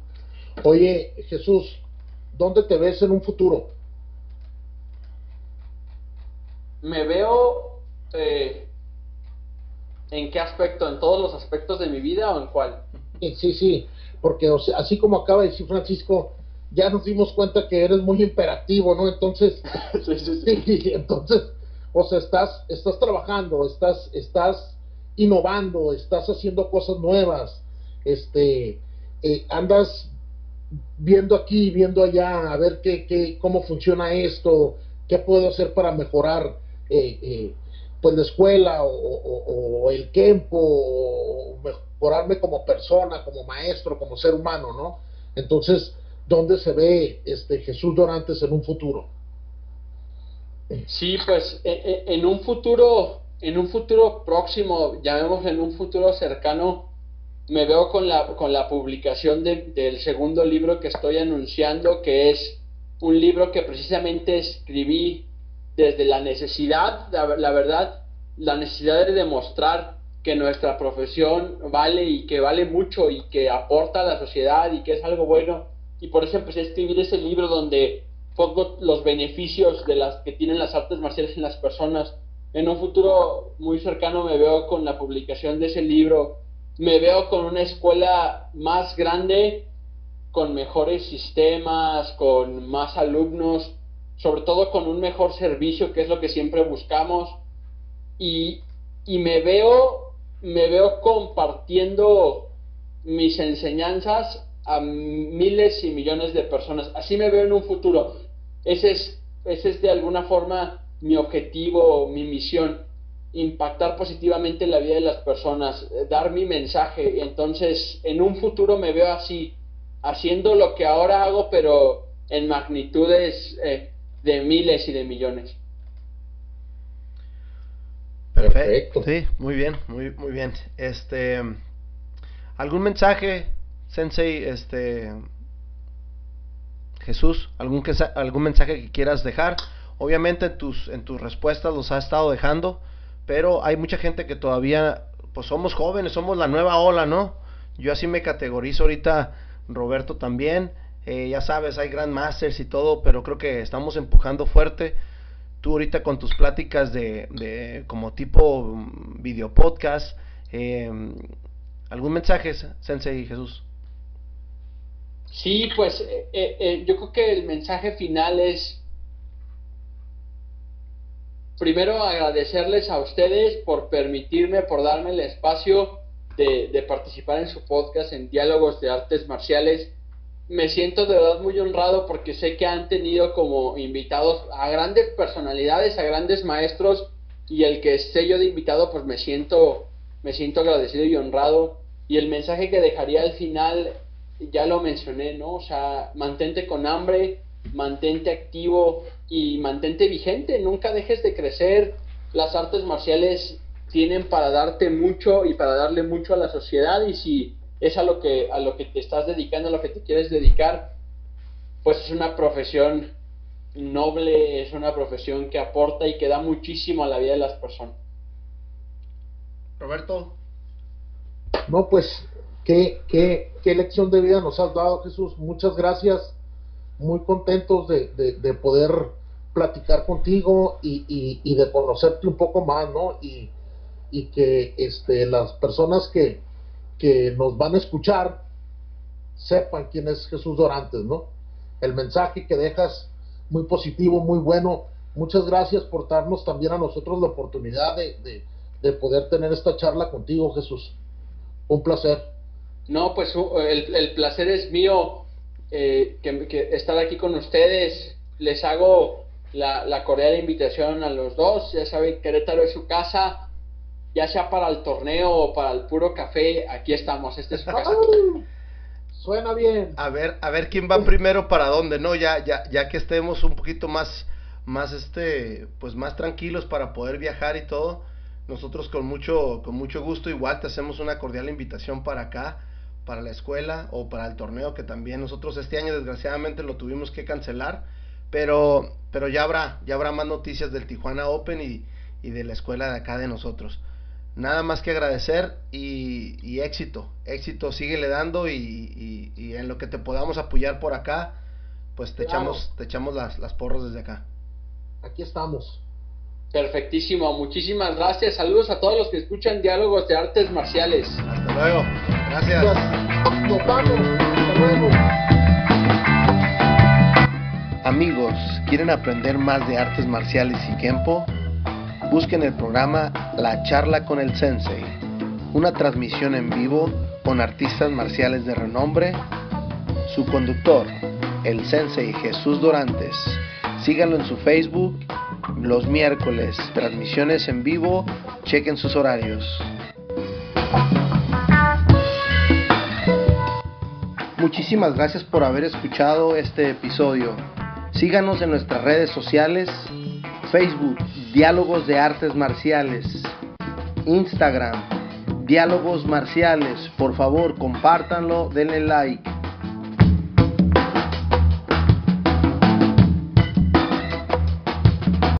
B: Oye, Jesús, ¿dónde te ves en un futuro?
C: Me veo eh, en qué aspecto, en todos los aspectos de mi vida o en cuál.
B: Sí, sí, porque así como acaba de decir Francisco, ya nos dimos cuenta que eres muy imperativo, ¿no? Entonces, <laughs> sí, sí, sí. <laughs> entonces, o sea, estás, estás trabajando, estás, estás innovando, estás haciendo cosas nuevas, este, eh, andas viendo aquí, viendo allá, a ver qué, qué, cómo funciona esto, qué puedo hacer para mejorar eh, eh, pues la escuela o, el tiempo o mejorarme como persona, como maestro, como ser humano, ¿no? Entonces, ¿dónde se ve este Jesús Dorantes en un futuro?
C: Sí, pues e, e, en un futuro, en un futuro próximo, llamémoslo en un futuro cercano, me veo con la, con la publicación del segundo libro que estoy anunciando, que es un libro que precisamente escribí desde la necesidad, la, verdad, la necesidad de demostrar que nuestra profesión vale y que vale mucho y que aporta a la sociedad y que es algo bueno. Y por eso empecé a escribir ese libro donde pongo los beneficios de las que tienen las artes marciales en las personas. En un futuro muy cercano me veo con la publicación de ese libro me veo con una escuela más grande, con mejores sistemas, con más alumnos, sobre todo con un mejor servicio, que es lo que siempre buscamos. Y, y me veo, me veo compartiendo mis enseñanzas a miles y millones de personas. Así me veo en un futuro. Ese es, ese es de alguna forma mi objetivo, mi misión impactar positivamente la vida de las personas, eh, dar mi mensaje. Entonces, en un futuro me veo así, haciendo lo que ahora hago, pero en magnitudes eh, de miles y de millones.
A: Perfecto. Sí, muy bien, muy, muy bien. Este, ¿algún mensaje, Sensei, este, Jesús, algún, algún mensaje que quieras dejar? Obviamente tus, en tus respuestas los has estado dejando, pero hay mucha gente que todavía, pues somos jóvenes, somos la nueva ola, ¿no? Yo así me categorizo ahorita, Roberto también, eh, ya sabes, hay Grandmasters y todo, pero creo que estamos empujando fuerte. Tú ahorita con tus pláticas de, de como tipo mm, video podcast, eh, ¿algún mensaje, Sensei Jesús?
C: Sí, pues eh, yo creo que el mensaje final es primero agradecerles a ustedes por permitirme, por darme el espacio de, participar en su podcast en Diálogos de Artes Marciales. Me siento de verdad muy honrado porque sé que han tenido como invitados a grandes personalidades, a grandes maestros y el que esté yo de invitado pues me siento, me siento agradecido y honrado. Y el mensaje que dejaría al final ya lo mencioné, ¿no? O sea, mantente con hambre, mantente activo y mantente vigente, nunca dejes de crecer. Las artes marciales tienen para darte mucho y para darle mucho a la sociedad y si es a lo que a lo que te estás dedicando, a lo que te quieres dedicar, pues es una profesión noble, es una profesión que aporta y que da muchísimo a la vida de las personas.
A: Roberto.
B: No, pues qué, qué, qué lección de vida nos has dado, Jesús. Muchas gracias muy contentos de, de, poder platicar contigo y, y, de conocerte un poco más, ¿no? Y, y que este, las personas que, que nos van a escuchar sepan quién es Jesús Dorantes, ¿no? El mensaje que dejas muy positivo, muy bueno. Muchas gracias por darnos también a nosotros la oportunidad de, de, de poder tener esta charla contigo, Jesús. Un placer.
C: No, pues el, el placer es mío eh, que, estar aquí con ustedes. Les hago la, la, cordial invitación a los dos. Ya saben, Querétaro es su casa. Ya sea para el torneo o para el puro café, aquí estamos. Este es su casa.
B: Suena bien.
A: A ver, a ver quién va primero para dónde, ¿no? Ya, ya, ya que estemos un poquito más, más este, pues más tranquilos para poder viajar y todo. Nosotros con mucho, con mucho gusto igual te hacemos una cordial invitación para acá para la escuela o para el torneo que también nosotros este año desgraciadamente lo tuvimos que cancelar pero pero ya habrá ya habrá más noticias del Tijuana Open y, y de la escuela de acá de nosotros nada más que agradecer y, éxito éxito síguele dando y, y, en lo que te podamos apoyar por acá pues te echamos te echamos las, las porras desde acá
B: aquí estamos
C: Perfectísimo, muchísimas gracias. Saludos a todos los que escuchan Diálogos de Artes Marciales.
A: Hasta luego. Gracias. Amigos, ¿quieren aprender más de artes marciales y Kempo? Busquen el programa La charla con el Sensei, una transmisión en vivo con artistas marciales de renombre. Su conductor, el Sensei Jesús Dorantes. Síganlo en su Facebook los miércoles, transmisiones en vivo, chequen sus horarios. Muchísimas gracias por haber escuchado este episodio. Síganos en nuestras redes sociales, Facebook, Diálogos de Artes Marciales, Instagram, Diálogos Marciales. Por favor, compártanlo, denle like.